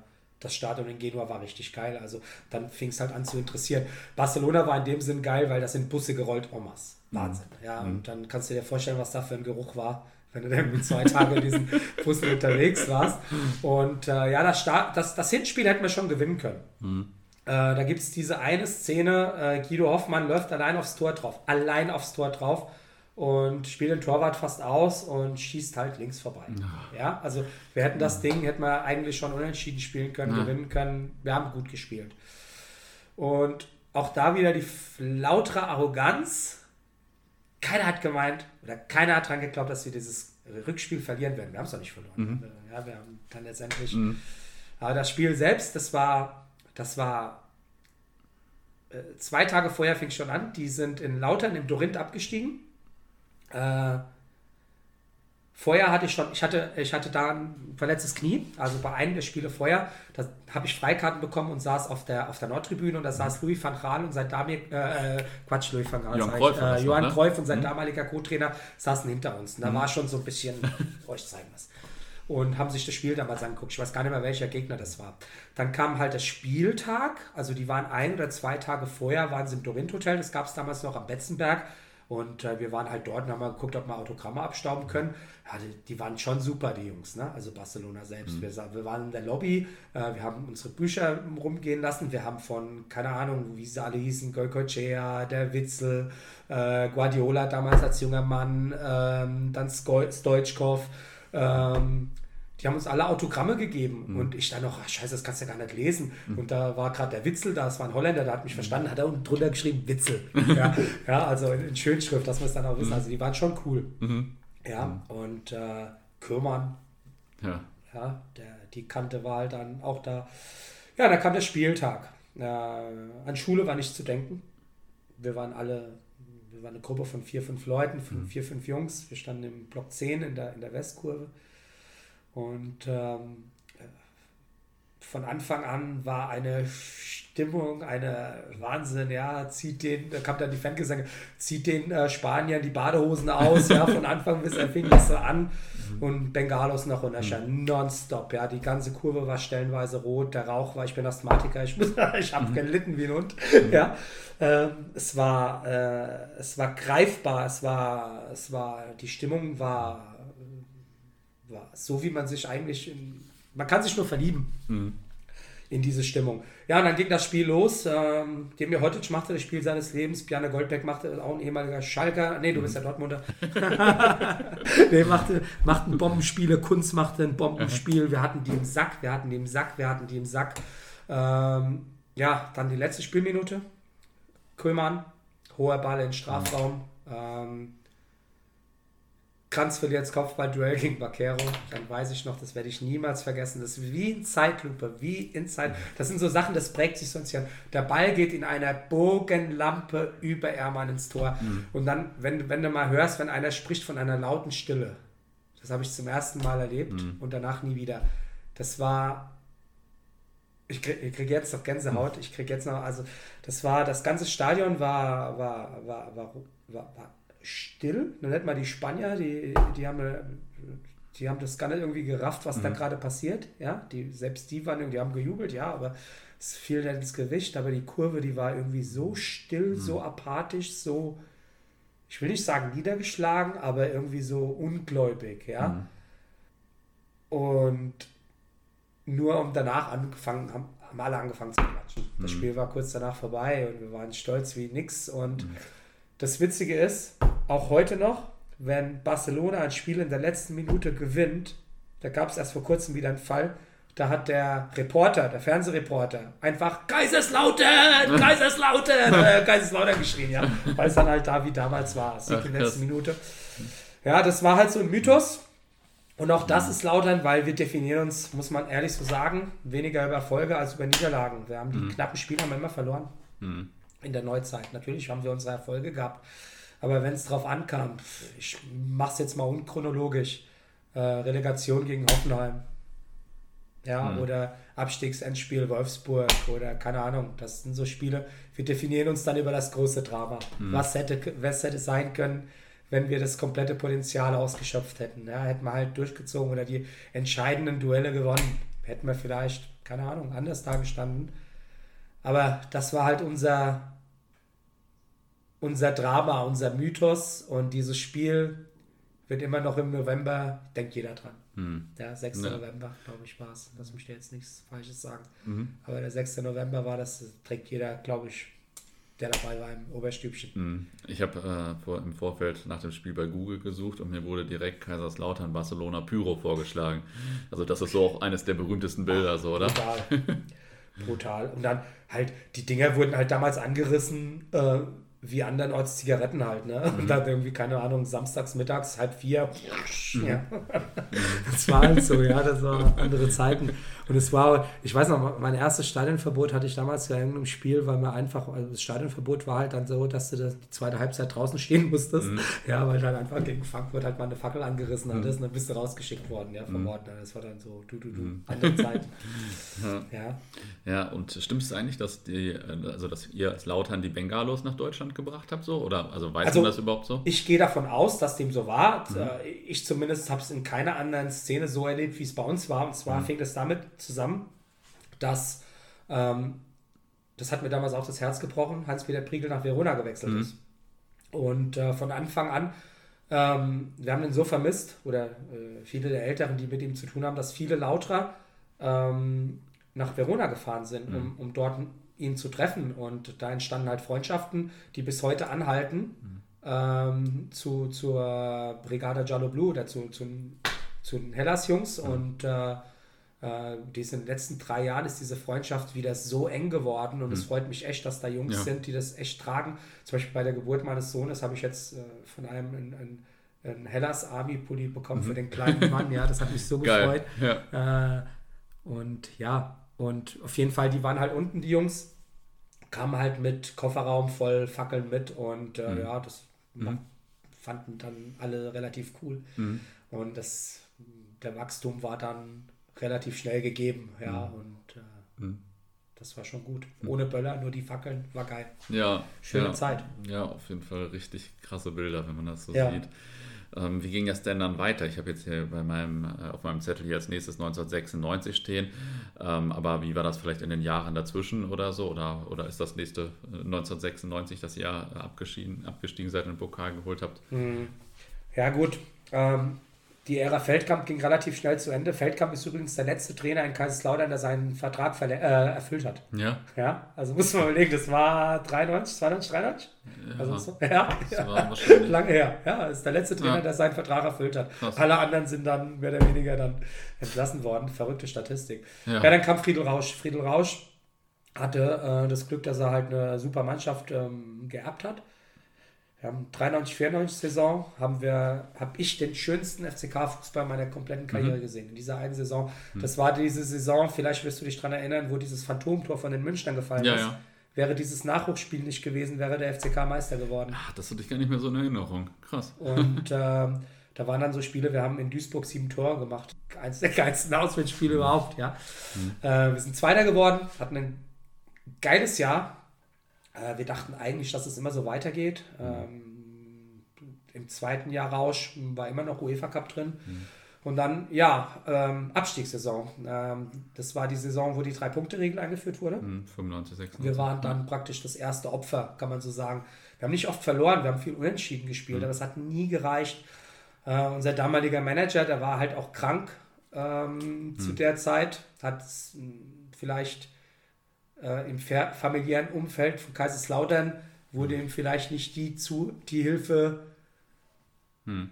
das Stadion in Genua war richtig geil. Also dann fing es halt an zu interessieren. Barcelona war in dem Sinn geil, weil das sind Busse gerollt masse. Mhm. Wahnsinn. Mhm. Ja, und dann kannst du dir vorstellen, was da für ein Geruch war, wenn du dann zwei Tage in diesen Bussen unterwegs warst. Und äh, ja, das, Start, das, das Hinspiel hätten wir schon gewinnen können. Mhm. Äh, da gibt es diese eine Szene, äh, Guido Hoffmann läuft allein aufs Tor drauf. Allein aufs Tor drauf und spielt den Torwart fast aus und schießt halt links vorbei. Ja, ja also wir hätten das Ding, hätten wir eigentlich schon unentschieden spielen können, ja. gewinnen können. Wir haben gut gespielt. Und auch da wieder die lautere Arroganz. Keiner hat gemeint, oder keiner hat dran geglaubt, dass wir dieses Rückspiel verlieren werden. Wir haben es doch nicht verloren. Mhm. Ja, wir haben dann letztendlich. Mhm. Aber das Spiel selbst, das war, das war äh, zwei Tage vorher fing schon an. Die sind in Lautern im Dorint abgestiegen. Äh, vorher hatte ich schon, ich hatte, ich hatte da ein verletztes Knie, also bei einem der Spiele vorher, da habe ich Freikarten bekommen und saß auf der, auf der Nordtribüne und da saß Louis van Gaal und sein damaliger, äh, Quatsch, Louis van Gaal, Johann Cruyff, äh, Johann ne? und sein mhm. damaliger Co-Trainer saßen hinter uns. Und da mhm. war schon so ein bisschen, euch zeigen was. Und haben sich das Spiel damals angeguckt. Ich weiß gar nicht mehr, welcher Gegner das war. Dann kam halt der Spieltag, also die waren ein oder zwei Tage vorher, waren sie im Dorint Hotel, das gab es damals noch am Betzenberg. Und äh, wir waren halt dort und haben mal geguckt, ob wir Autogramme abstauben können. Ja, die, die, waren schon super, die Jungs, ne? also Barcelona selbst. Mhm. Wir, wir, waren in der Lobby, äh, wir haben unsere Bücher rumgehen lassen. Wir haben von, keine Ahnung, wie sie alle hießen, Goicoechea, der Witzel, äh, Guardiola damals als junger Mann, ähm, dann Stoichkov, ähm, die haben uns alle Autogramme gegeben mhm. und ich dann noch, ach, scheiße, das kannst du ja gar nicht lesen. Mhm. Und da war gerade der Witzel, das war ein Holländer, der hat mich mhm. verstanden, hat er unten drunter geschrieben, Witzel. ja, ja, also in Schönschrift, dass wir es dann auch wissen. Mhm. Also die waren schon cool. Mhm. Ja, und äh, Kürmann, ja, ja der, die Kante war halt dann auch da. Ja, da kam der Spieltag. Äh, an Schule war nicht zu denken. Wir waren alle, wir waren eine Gruppe von vier, fünf Leuten, fünf, vier, fünf Jungs. Wir standen im Block 10 in der, in der Westkurve. Und ähm, von Anfang an war eine Stimmung, eine Wahnsinn, ja, zieht den, da kam dann die Fangesänge, zieht den äh, Spaniern die Badehosen aus, ja, von Anfang bis er fing das so an mhm. und Bengalos noch runterscheinen, mhm. nonstop, ja, die ganze Kurve war stellenweise rot, der Rauch war, ich bin Asthmatiker, ich, ich habe mhm. gelitten wie ein Hund, mhm. ja, ähm, es war, äh, es war greifbar, es war, es war, die Stimmung war war. So wie man sich eigentlich, in, man kann sich nur verlieben mhm. in diese Stimmung. Ja, und dann ging das Spiel los. Ähm, Demir Hotic machte das Spiel seines Lebens. Bjarne Goldbeck machte auch ein ehemaliger Schalker. Nee, du bist ja Dortmunder. nee, machte, machten Bombenspiele. Kunz machte ein Bombenspiel. Wir hatten die im Sack, wir hatten die im Sack, wir hatten die im Sack. Ähm, ja, dann die letzte Spielminute. Köhlmann, hoher Ball in Strafraum. Ähm, Kranz verliert das Kopfballduell gegen Vaquero. Dann weiß ich noch, das werde ich niemals vergessen. Das ist wie in Zeitlupe, wie in Zeit. Das sind so Sachen, das prägt sich sonst ja. Der Ball geht in einer Bogenlampe über Ermann ins Tor. Mhm. Und dann, wenn, wenn du mal hörst, wenn einer spricht von einer lauten Stille, das habe ich zum ersten Mal erlebt mhm. und danach nie wieder. Das war. Ich kriege krieg jetzt noch Gänsehaut. Ich kriege jetzt noch, also das war, das ganze Stadion war, war, war, war, war, war still. Dann nennt man die Spanier, die, die haben die haben das gar nicht irgendwie gerafft, was mhm. da gerade passiert. Ja, die, selbst die waren die haben gejubelt, ja, aber es fiel dann ins Gewicht. Aber die Kurve, die war irgendwie so still, mhm. so apathisch, so, ich will nicht sagen niedergeschlagen, aber irgendwie so ungläubig, ja. Mhm. Und nur um danach angefangen, haben, haben alle angefangen zu klatschen. Das mhm. Spiel war kurz danach vorbei und wir waren stolz wie nix. Und mhm. Das Witzige ist, auch heute noch, wenn Barcelona ein Spiel in der letzten Minute gewinnt, da gab es erst vor kurzem wieder einen Fall, da hat der Reporter, der Fernsehreporter, einfach Kaiserslautern, Kaiserslautern, äh, Kaiserslautern geschrien, ja, weil es dann halt da wie damals war, Sieg in der letzten Minute. Ja, das war halt so ein Mythos. Und auch das ist Lautern, weil wir definieren uns, muss man ehrlich so sagen, weniger über Erfolge als über Niederlagen. Wir haben die mhm. knappen Spiele haben wir immer verloren. Mhm. In der Neuzeit. Natürlich haben wir unsere Erfolge gehabt, aber wenn es drauf ankam, ich mache es jetzt mal unchronologisch, äh, Relegation gegen Hoffenheim, ja, mhm. oder Abstiegsendspiel Wolfsburg oder keine Ahnung, das sind so Spiele, wir definieren uns dann über das große Drama. Mhm. Was, hätte, was hätte sein können, wenn wir das komplette Potenzial ausgeschöpft hätten. Ja, hätten wir halt durchgezogen oder die entscheidenden Duelle gewonnen, hätten wir vielleicht, keine Ahnung, anders dagestanden. Aber das war halt unser, unser Drama, unser Mythos und dieses Spiel wird immer noch im November, denkt jeder dran. Mhm. Der 6. Ja. November, glaube ich, war es. Lass mich dir jetzt nichts Falsches sagen. Mhm. Aber der 6. November war das, trägt jeder, glaube ich, der dabei war im Oberstübchen. Mhm. Ich habe äh, vor, im Vorfeld nach dem Spiel bei Google gesucht und mir wurde direkt Kaiserslautern Barcelona Pyro vorgeschlagen. Also das ist so auch eines der berühmtesten Bilder, so, oder? Brutal. Brutal. Und dann halt, die Dinger wurden halt damals angerissen, äh, wie andernorts Zigaretten halt, ne? Mhm. Und dann irgendwie, keine Ahnung, samstags mittags, halb vier. Mhm. Ja. Das war halt so, ja, das waren andere Zeiten. Und es war, ich weiß noch, mein erstes Stadionverbot hatte ich damals ja in irgendeinem Spiel, weil mir einfach, also das Stadionverbot war halt dann so, dass du das, die zweite Halbzeit draußen stehen musstest. Mhm. Ja, weil halt einfach gegen Frankfurt halt mal eine Fackel angerissen mhm. hattest und dann bist du rausgeschickt worden, ja, vom mhm. Ordner. Das war dann so, du, du, du, mhm. andere Zeiten. ja. ja. Ja, und stimmt es eigentlich, dass die, also dass ihr als Lautern die Bengalos nach Deutschland gebracht habt, so? Oder also weißt also, du das überhaupt so? Ich gehe davon aus, dass dem so war. Mhm. Äh, ich zumindest habe es in keiner anderen Szene so erlebt, wie es bei uns war. Und zwar fing es damit zusammen, dass, ähm, das hat mir damals auch das Herz gebrochen, Hans-Peter Priegel nach Verona gewechselt mhm. ist. Und äh, von Anfang an, ähm, wir haben ihn so vermisst, oder äh, viele der Älteren, die mit ihm zu tun haben, dass viele Lauterer ähm, nach Verona gefahren sind, mhm. um, um dort ihn zu treffen. Und da entstanden halt Freundschaften, die bis heute anhalten mhm. ähm, zu, zur Brigade Giallo Blue oder zu, zu, zu den Hellas-Jungs. Mhm. Und äh, äh, in den letzten drei Jahren ist diese Freundschaft wieder so eng geworden und mhm. es freut mich echt, dass da Jungs ja. sind, die das echt tragen. Zum Beispiel bei der Geburt meines Sohnes habe ich jetzt äh, von einem ein, ein, ein Hellas Army-Pulli bekommen mhm. für den kleinen Mann. Ja, das hat mich so gefreut. Ja. Äh, und ja, und auf jeden Fall, die waren halt unten, die Jungs, kamen halt mit Kofferraum voll Fackeln mit und äh, mhm. ja, das mhm. fanden dann alle relativ cool. Mhm. Und das, der Wachstum war dann relativ schnell gegeben, ja, mhm. und äh, mhm. das war schon gut. Mhm. Ohne Böller, nur die Fackeln, war geil. Ja. Schöne ja, Zeit. Ja, auf jeden Fall richtig krasse Bilder, wenn man das so ja. sieht. Ähm, wie ging das denn dann weiter? Ich habe jetzt hier bei meinem, äh, auf meinem Zettel hier als nächstes 1996 stehen. Ähm, aber wie war das vielleicht in den Jahren dazwischen oder so? Oder, oder ist das nächste 1996 äh, das Jahr abgestiegen, abgestiegen seid und den Pokal geholt habt? Hm. Ja, gut. Ähm, die Ära Feldkamp ging relativ schnell zu Ende. Feldkamp ist übrigens der letzte Trainer in Kaiserslautern, der seinen Vertrag äh, erfüllt hat. Ja. Ja, also muss man überlegen, das war 93, 92, 93? Ja, also so, ja, lange her. Ja, ist der letzte Trainer, ja. der seinen Vertrag erfüllt hat. Krass. Alle anderen sind dann mehr oder weniger dann entlassen worden. Verrückte Statistik. Ja, ja dann kam Friedel Rausch. Friedel Rausch hatte äh, das Glück, dass er halt eine super Mannschaft ähm, geerbt hat wir haben 93, 94 Saison haben wir, habe ich den schönsten FCK-Fußball meiner kompletten Karriere mhm. gesehen. In dieser einen Saison. Mhm. Das war diese Saison, vielleicht wirst du dich daran erinnern, wo dieses Phantomtor von den Münchnern gefallen ja, ist. Ja. Wäre dieses Nachwuchsspiel nicht gewesen, wäre der FCK Meister geworden. Ach, das hatte ich gar nicht mehr so in Erinnerung. Krass. Und ähm, da waren dann so Spiele, wir haben in Duisburg sieben Tore gemacht. Eins der geilsten Auswärtsspiele mhm. überhaupt, ja. Mhm. Äh, wir sind Zweiter geworden, hatten ein geiles Jahr, äh, wir dachten eigentlich, dass es immer so weitergeht. Mhm. Ähm, Im zweiten Jahr Rausch war immer noch UEFA Cup drin. Mhm. Und dann, ja, ähm, Abstiegssaison. Ähm, das war die Saison, wo die Drei-Punkte-Regel eingeführt wurde. Mhm, 95, 96. Wir waren dann praktisch das erste Opfer, kann man so sagen. Wir haben nicht oft verloren, wir haben viel unentschieden gespielt, mhm. aber es hat nie gereicht. Äh, unser damaliger Manager, der war halt auch krank ähm, zu mhm. der Zeit, hat vielleicht äh, im familiären Umfeld von Kaiserslautern wurde ihm vielleicht nicht die, zu, die Hilfe hm.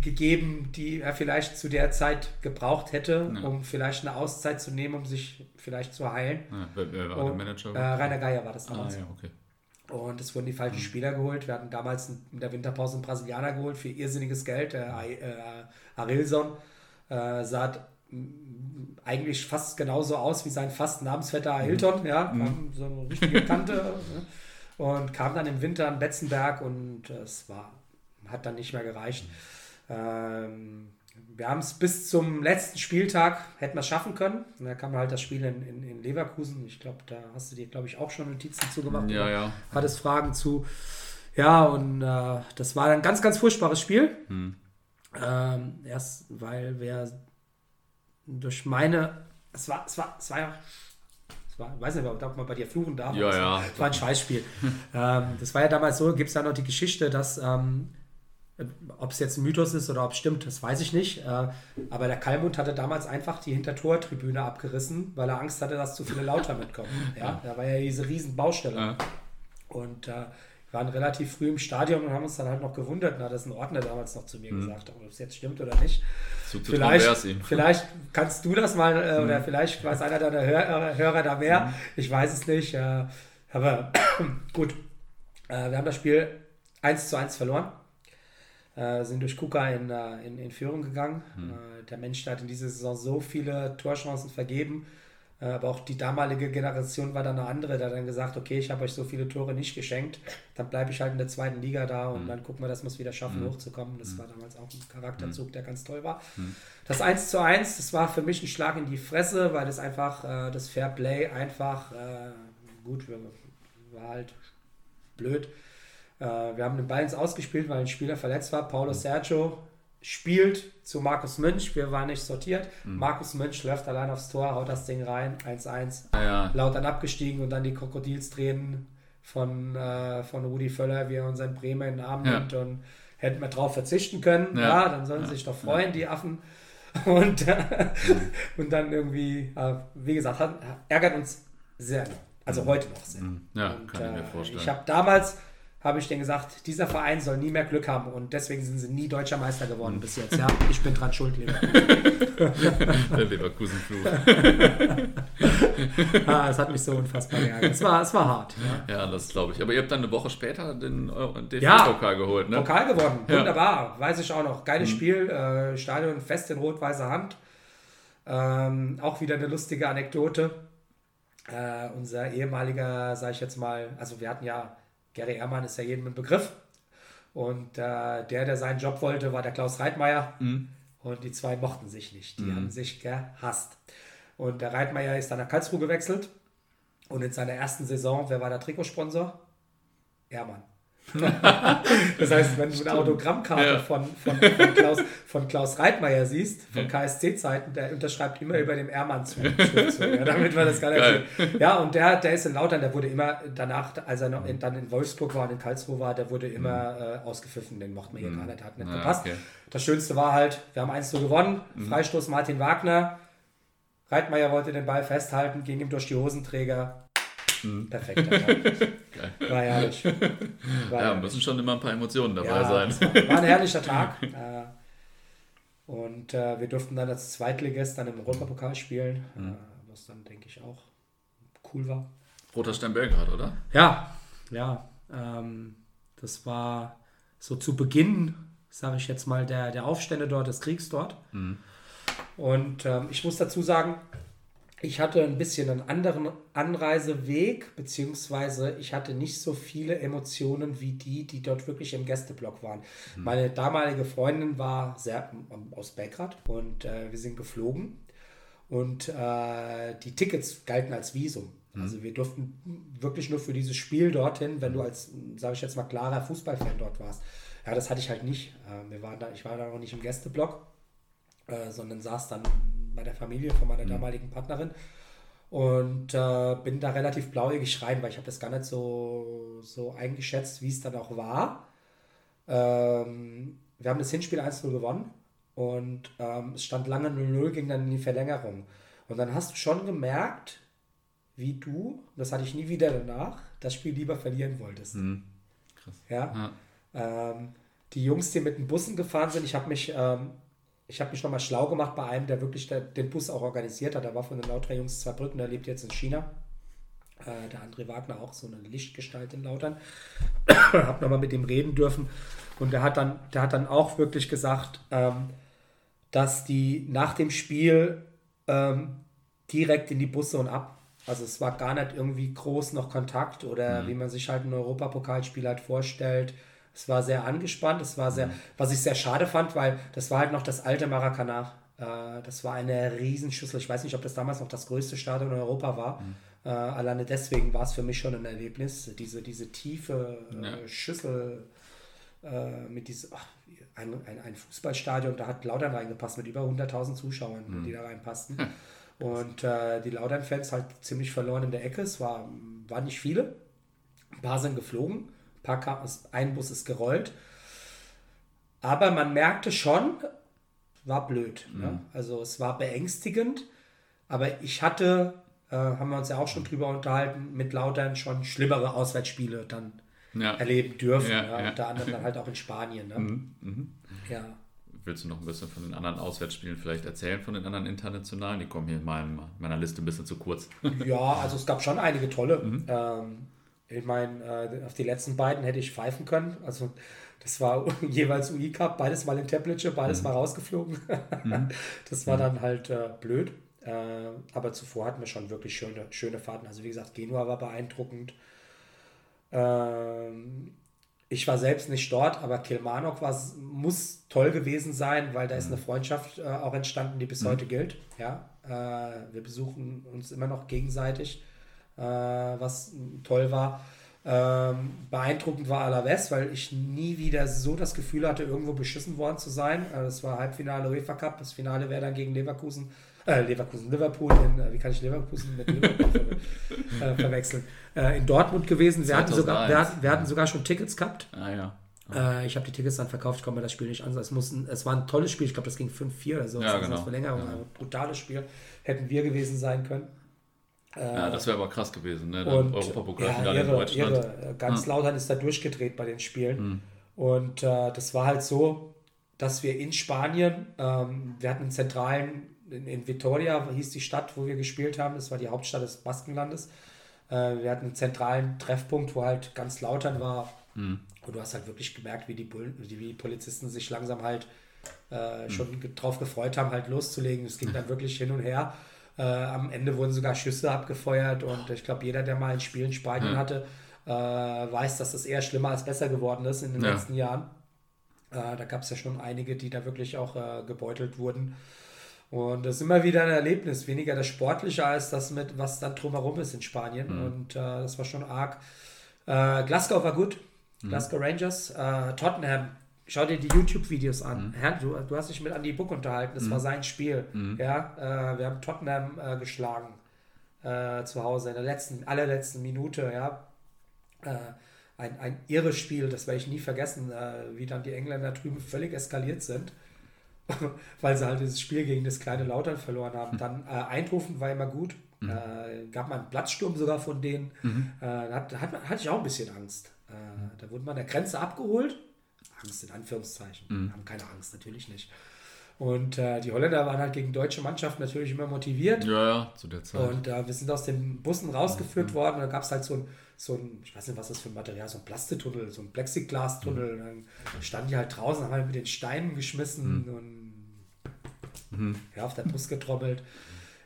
gegeben, die er vielleicht zu der Zeit gebraucht hätte, ja. um vielleicht eine Auszeit zu nehmen, um sich vielleicht zu heilen. Ja, wer, war Und, der Manager? Äh, Rainer Geier war das ah, damals. Ah, ja, okay. Und es wurden die falschen hm. Spieler geholt. Wir hatten damals in der Winterpause einen Brasilianer geholt für irrsinniges Geld, der äh, Arilson. Äh, sah eigentlich fast genauso aus wie sein fast Namensvetter Hilton, mhm. ja, mhm. so eine richtige Kante. und kam dann im Winter an Betzenberg und es war, hat dann nicht mehr gereicht. Ähm, wir haben es bis zum letzten Spieltag, hätten wir es schaffen können. Und da kam halt das Spiel in, in, in Leverkusen. Ich glaube, da hast du dir, glaube ich, auch schon Notizen zugemacht. Ja, ja. Hattest Fragen zu. Ja, und äh, das war ein ganz, ganz furchtbares Spiel. Hm. Ähm, erst weil wir durch meine, es war, es war, es war ja, es war, ich weiß nicht, ob man bei dir fluchen darf. Ja, ja. war- Es war ein Scheißspiel. ähm, das war ja damals so, gibt es da noch die Geschichte, dass, ähm, ob es jetzt ein Mythos ist oder ob es stimmt, das weiß ich nicht. Äh, aber der Kalmund hatte damals einfach die Hintertortribüne abgerissen, weil er Angst hatte, dass zu viele Lauter mitkommen. Ja, da war ja diese riesen Baustelle. Und äh, waren relativ früh im Stadion und haben uns dann halt noch gewundert. Da hat das ein Ordner damals noch zu Mhm. mir gesagt, ob es jetzt stimmt oder nicht. Vielleicht, vielleicht kannst du das mal äh, Mhm. oder vielleicht weiß einer deiner Hör Hörer da mehr. Ich weiß es nicht. Äh, aber gut, äh, wir haben das Spiel 1 zu 1 verloren. Äh, sind durch Kuka in, äh, in, in Führung gegangen. Mhm. Äh, der Mensch hat in dieser Saison so viele Torchancen vergeben. Äh, aber auch die damalige Generation war dann eine andere. Da hat dann gesagt, okay, ich habe euch so viele Tore nicht geschenkt. Dann bleibe ich halt in der zweiten Liga da Mhm. und dann gucken wir, dass wir es wieder schaffen, hochzukommen. Das war damals auch ein Charakterzug, Mhm. der ganz toll war. Das 1 zu 1, das war für mich ein Schlag in die Fresse, weil das einfach, äh, das Fair Play einfach, äh, gut, war halt blöd. Äh, wir haben den Ball ins Ausgespielt, weil ein Spieler verletzt war. Paulo Sergio spielt zu Markus Münch. Wir waren nicht sortiert. Markus Münch läuft allein aufs Tor, haut das Ding rein. 1-1. Ja, ja. Laut dann abgestiegen und dann die Krokodilstränen von, äh, von Rudi Völler, wie er uns in Bremen in den Arm Ja. nimmt und hätten wir drauf verzichten können. Ja. Ja, dann sollen sie sich doch freuen, die Affen. Und, äh, und dann irgendwie, äh, wie gesagt, hat, ärgert uns sehr. Also heute noch sehr. Ja, Und, kann ich mir äh, vorstellen. Ich habe damals, habe ich denen gesagt, dieser Verein soll nie mehr Glück haben und deswegen sind sie nie deutscher Meister geworden bis jetzt. Ja, ich bin dran schuld, lieber. Der Leverkusen-Fluch. ah, es hat mich so unfassbar geärgert. Es war, es war hart. Ja. Ja, das glaube ich. Aber ihr habt dann eine Woche später den Euro- Ja. DFB-Pokal geholt, ne? Pokal gewonnen, Ja. wunderbar, weiß ich auch noch. Mhm. Geiles Spiel, äh, Stadion fest in rot-weißer Hand. Ähm, auch wieder eine lustige Anekdote. Äh, unser ehemaliger, sage ich jetzt mal, also wir hatten ja, Gary Ehrmann ist ja jedem ein Begriff. Und äh, der, der seinen Job wollte, war der Klaus Reitmeier. Mhm. Und die zwei mochten sich nicht. Die haben sich gehasst. Und der Reitmeier ist dann nach Karlsruhe gewechselt. Und in seiner ersten Saison, wer war der Trikotsponsor? Ehrmann. das heißt, wenn du eine Autogrammkarte Ja. von, von, von, Klaus, von Klaus Reitmeier siehst, von KSC-Zeiten, der unterschreibt immer über dem Ehrmann zu. ja, damit wir das gar nicht. Ja, und der, der ist in Lautern, der wurde immer danach, als er noch in, dann in Wolfsburg war und in Karlsruhe war, der wurde immer äh, ausgepfiffen. Den mochten wir hier gar nicht, der hat nicht Ja, gepasst. okay. Das Schönste war halt, wir haben 1 zu gewonnen, Mhm. Freistoß Martin Wagner. Reitmeier wollte den Ball festhalten, ging ihm durch die Hosenträger. Mhm. Perfekt. War herrlich. War Ja, herrlich. müssen schon immer ein paar Emotionen dabei Ja, sein. War, war ein herrlicher Tag. äh, und äh, wir durften dann als Zweitligist dann im Europapokal spielen, Mhm. äh, was dann, denke ich, auch cool war. Roter Stern Belgrad, oder? Ja, ja. Ähm, das war so zu Beginn, sage ich jetzt mal, der, der Aufstände dort, des Kriegs dort. Und ähm, ich muss dazu sagen, ich hatte ein bisschen einen anderen Anreiseweg, beziehungsweise ich hatte nicht so viele Emotionen wie die, die dort wirklich im Gästeblock waren. Meine damalige Freundin war sehr, ähm, aus Belgrad und äh, wir sind geflogen. Und äh, die Tickets galten als Visum. Also wir durften wirklich nur für dieses Spiel dorthin, wenn du als, sage ich jetzt mal, klarer Fußballfan dort warst. Ja, das hatte ich halt nicht. Äh, wir waren da, ich war da noch nicht im Gästeblock, äh, sondern saß dann bei der Familie von meiner damaligen Partnerin und äh, bin da relativ blauäugig rein, weil ich habe das gar nicht so, so eingeschätzt, wie es dann auch war. Ähm, wir haben das Hinspiel 1-0 gewonnen und ähm, es stand lange 0-0, ging dann in die Verlängerung. Und dann hast du schon gemerkt, wie du, das hatte ich nie wieder danach, das Spiel lieber verlieren wolltest. Hm. Krass. Ja. Ähm, die Jungs, die mit den Bussen gefahren sind, ich habe mich, ähm, ich habe mich nochmal schlau gemacht bei einem, der wirklich den Bus auch organisiert hat. Der war von den Lauter Jungs zwei Brücken, der lebt jetzt in China. Äh, der André Wagner auch so eine Lichtgestalt in Lautern. habe nochmal mit ihm reden dürfen und der hat dann, der hat dann auch wirklich gesagt, ähm, dass die nach dem Spiel ähm, direkt in die Busse und ab Also es war gar nicht irgendwie groß noch Kontakt oder mhm. wie man sich halt ein Europapokalspiel halt vorstellt. Es war sehr angespannt, es war sehr, mhm. was ich sehr schade fand, weil das war halt noch das alte Maracana. Äh, das war eine Riesenschüssel. Ich weiß nicht, ob das damals noch das größte Stadion in Europa war. Mhm. Äh, alleine deswegen war es für mich schon ein Erlebnis. Diese, diese tiefe äh. Schüssel äh, mit diesem, ein, ein, ein, Fußballstadion, da hat Laudern reingepasst mit über 100.000 Zuschauern, mhm. die da reinpassten. Und äh, die Laudern-Fans halt ziemlich verloren in der Ecke. Es war, waren nicht viele. Ein paar sind geflogen, paar ein Bus ist gerollt. Aber man merkte schon, war blöd. Ne? Mhm. Ne? Also es war beängstigend. Aber ich hatte, äh, haben wir uns ja auch schon drüber unterhalten, mit Lautern schon schlimmere Auswärtsspiele dann ja. erleben dürfen. Ja, ja, unter anderem dann halt auch in Spanien. Ne? Mhm. Mhm. Ja. Willst du noch ein bisschen von den anderen Auswärtsspielen vielleicht erzählen, von den anderen internationalen? Die kommen hier in meinem, meiner Liste ein bisschen zu kurz. ja, also es gab schon einige tolle. Mhm. Ähm, ich meine, äh, auf die letzten beiden hätte ich pfeifen können. Also das war jeweils UI Cup, beides mal in Teplice, beides mhm. mal rausgeflogen. Mhm. Das war mhm. dann halt äh, blöd. Äh, aber zuvor hatten wir schon wirklich schöne, schöne Fahrten. Also wie gesagt, Genua war beeindruckend. Ähm, ich war selbst nicht dort, aber Kilmarnock war, muss toll gewesen sein, weil da ist eine mhm. Freundschaft äh, auch entstanden, die bis mhm. heute gilt. Ja, äh, wir besuchen uns immer noch gegenseitig, was toll war. Ähm, beeindruckend war Alaves, weil ich nie wieder so das Gefühl hatte, irgendwo beschissen worden zu sein. Äh, das war Halbfinale UEFA Cup, das Finale wäre dann gegen Leverkusen äh, Leverkusen, Liverpool, in, äh, wie kann ich Leverkusen mit Liverpool äh, verwechseln, äh, in Dortmund gewesen. Wir hatten, sogar, wir, wir hatten sogar schon Tickets gehabt. Ah ja. Äh, ich habe die Tickets dann verkauft, ich konnte mir das Spiel nicht ansehen. Es, muss ein, es war ein tolles Spiel, ich glaube, das ging 5-4 oder so. Ja, das genau. Verlängerung, ja. ein brutales Spiel. Hätten wir gewesen sein können. Ja, das wäre aber krass gewesen, ne? Und, Europapokalfinale ja, in Deutschland. Irre. Ganz ja. Lautern ist da durchgedreht bei den Spielen. Mhm. Und äh, das war halt so, dass wir in Spanien, ähm, wir hatten einen zentralen in, in Vitoria hieß die Stadt, wo wir gespielt haben. Das war die Hauptstadt des Baskenlandes. Äh, wir hatten einen zentralen Treffpunkt, wo halt ganz lautern war. Mhm. Und du hast halt wirklich gemerkt, wie die, wie die Polizisten sich langsam halt äh, schon mhm. drauf gefreut haben, halt loszulegen. Es ging dann wirklich hin und her. Äh, am Ende wurden sogar Schüsse abgefeuert und ich glaube, jeder, der mal ein Spiel in Spanien mhm. hatte, äh, weiß, dass das eher schlimmer als besser geworden ist in den ja. letzten Jahren. Äh, da gab es ja schon einige, die da wirklich auch äh, gebeutelt wurden. Und das ist immer wieder ein Erlebnis, weniger das Sportliche als das mit, was dann drumherum ist in Spanien. Mhm. Und äh, das war schon arg. Äh, Glasgow war gut. Mhm. Glasgow Rangers. Tottenham. Schau dir die YouTube-Videos an. Mhm. Herr, du, du, hast dich mit Andy Book unterhalten. Das war mhm. sein Spiel. Mhm. Ja, äh, wir haben Tottenham äh, geschlagen äh, zu Hause in der letzten, allerletzten Minute. Ja. ein, ein irres Spiel, das werde ich nie vergessen, wie dann die Engländer drüben völlig eskaliert sind weil sie halt dieses Spiel gegen das kleine Lautern verloren haben. Mhm. Dann äh, Eindhoven war immer gut. Mhm. Äh, gab mal einen Platzsturm sogar von denen. Mhm. Äh, da hat, hat, hatte ich auch ein bisschen Angst. Äh, da wurde man an der Grenze abgeholt. Angst in Anführungszeichen. Mhm. Haben keine Angst, natürlich nicht. Und äh, die Holländer waren halt gegen deutsche Mannschaften natürlich immer motiviert. Ja, ja, zu der Zeit. Und äh, wir sind aus den Bussen rausgeführt mhm. worden. Da gab es halt so ein, so ein, ich weiß nicht, was das für ein Material, so ein Plastetunnel, so ein Plexiglastunnel. Mhm. Dann standen die halt draußen, haben halt mit den Steinen geschmissen mhm. und mhm. ja, auf der Brust getrommelt.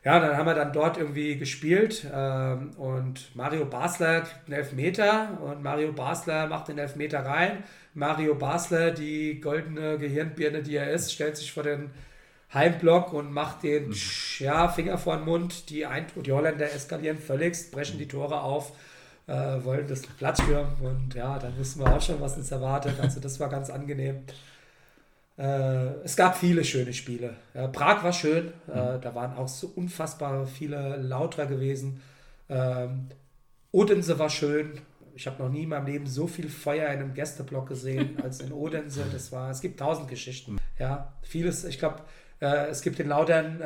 Ja, dann haben wir dann dort irgendwie gespielt ähm, und Mario Basler kriegt einen Elfmeter und Mario Basler macht den Elfmeter rein. Mario Basler, die goldene Gehirnbirne, die er ist, stellt sich vor den Heimblock und macht den mhm. ja, Finger vor den Mund. Die, Eindruck, die Holländer eskalieren völlig, brechen die Tore auf, äh, wollen das Platz stürmen und ja, dann wussten wir auch schon, was uns erwartet. Also das war ganz angenehm. Äh, es gab viele schöne Spiele. Prag war schön, äh, mhm. da waren auch so unfassbar viele Lauter gewesen. Ähm, Odense war schön. Ich habe noch nie in meinem Leben so viel Feuer in einem Gästeblock gesehen als in Odense. Das war, es gibt tausend Geschichten. Ja, vieles, ich glaube, äh, es gibt den Lautern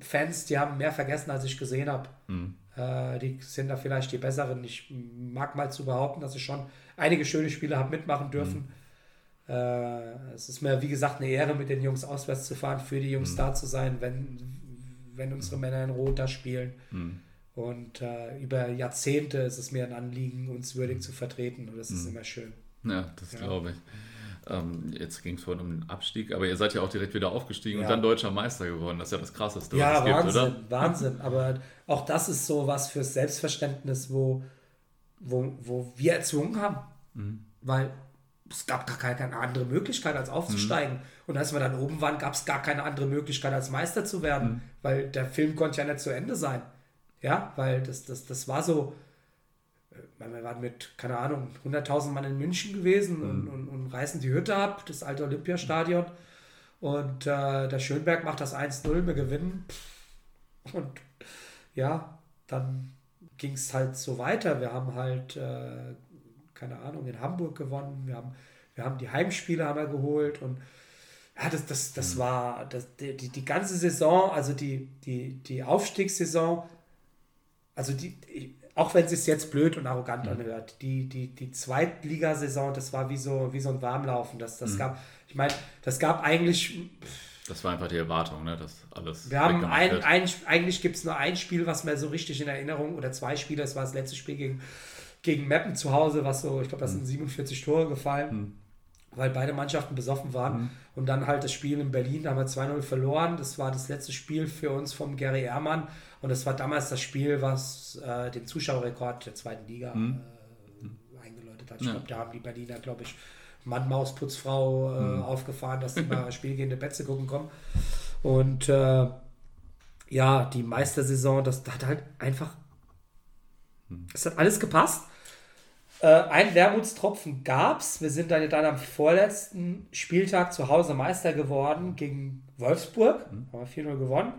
Fans, die haben mehr vergessen, als ich gesehen habe. Mhm. Die sind da vielleicht die besseren. Ich mag mal zu behaupten, dass ich schon einige schöne Spiele habe mitmachen dürfen. Mhm äh, es ist mir, wie gesagt, eine Ehre, mit den Jungs auswärts zu fahren, für die Jungs mhm. da zu sein, wenn, wenn unsere Männer in Rot da spielen. Mhm. Und äh, über Jahrzehnte ist es mir ein Anliegen, uns würdig zu vertreten. Und das ist mhm. immer schön. Ja, das ja. glaube ich. Ähm, jetzt ging es vorhin um den Abstieg, aber ihr seid ja auch direkt wieder aufgestiegen Ja. und dann deutscher Meister geworden. Das ist ja das Krasseste, Ja, was es Wahnsinn, gibt, oder? Wahnsinn. Aber auch das ist so was fürs Selbstverständnis, wo, wo, wo wir erzwungen haben. Mhm. Weil es gab gar keine, andere Möglichkeit, als aufzusteigen. Und als wir dann oben waren, gab es gar keine andere Möglichkeit, als Meister zu werden. Mhm. Weil der Film konnte ja nicht zu Ende sein. Ja, weil das, das, das war so. äh, Wir waren mit, keine Ahnung, 100.000 Mann in München gewesen Mhm. und, und, und reißen die Hütte ab, das alte Olympiastadion. Und äh, der Schönberg macht das 1-0, wir gewinnen. Und ja, dann ging es halt so weiter. Wir haben halt, äh, keine Ahnung, in Hamburg gewonnen. Wir haben, wir haben die Heimspiele haben wir geholt und ja, das, das, das war das, die, die, die ganze Saison, also die, die, die Aufstiegssaison, also die, auch wenn es sich jetzt blöd und arrogant anhört, die, die, die Zweitligasaison, das war wie so, wie so ein Warmlaufen. Das, das gab, ich meine, das gab eigentlich Das war einfach die Erwartung, ne, dass alles wir haben ein, ein, eigentlich gibt es nur ein Spiel, was mir so richtig in Erinnerung, oder zwei Spiele, das war das letzte Spiel gegen, gegen Meppen zu Hause, was so, ich glaube, das sind 47 Tore gefallen, weil beide Mannschaften besoffen waren. Und dann halt das Spiel in Berlin, da haben wir 2-0 verloren. Das war das letzte Spiel für uns vom Gary Ehrmann. Und das war damals das Spiel, was äh, den Zuschauerrekord der zweiten Liga äh, eingeläutet hat. Ich Ja. glaube, da haben die Berliner, glaube ich, Mann, Maus, Putzfrau äh, aufgefahren, dass die mal spielgehende Betze gucken kommen. Und äh, ja, die Meistersaison, das hat halt einfach. Es hat alles gepasst. Äh, ein Wermutstropfen gab es. Wir sind dann, dann am vorletzten Spieltag zu Hause Meister geworden gegen Wolfsburg. Haben wir 4-0 gewonnen.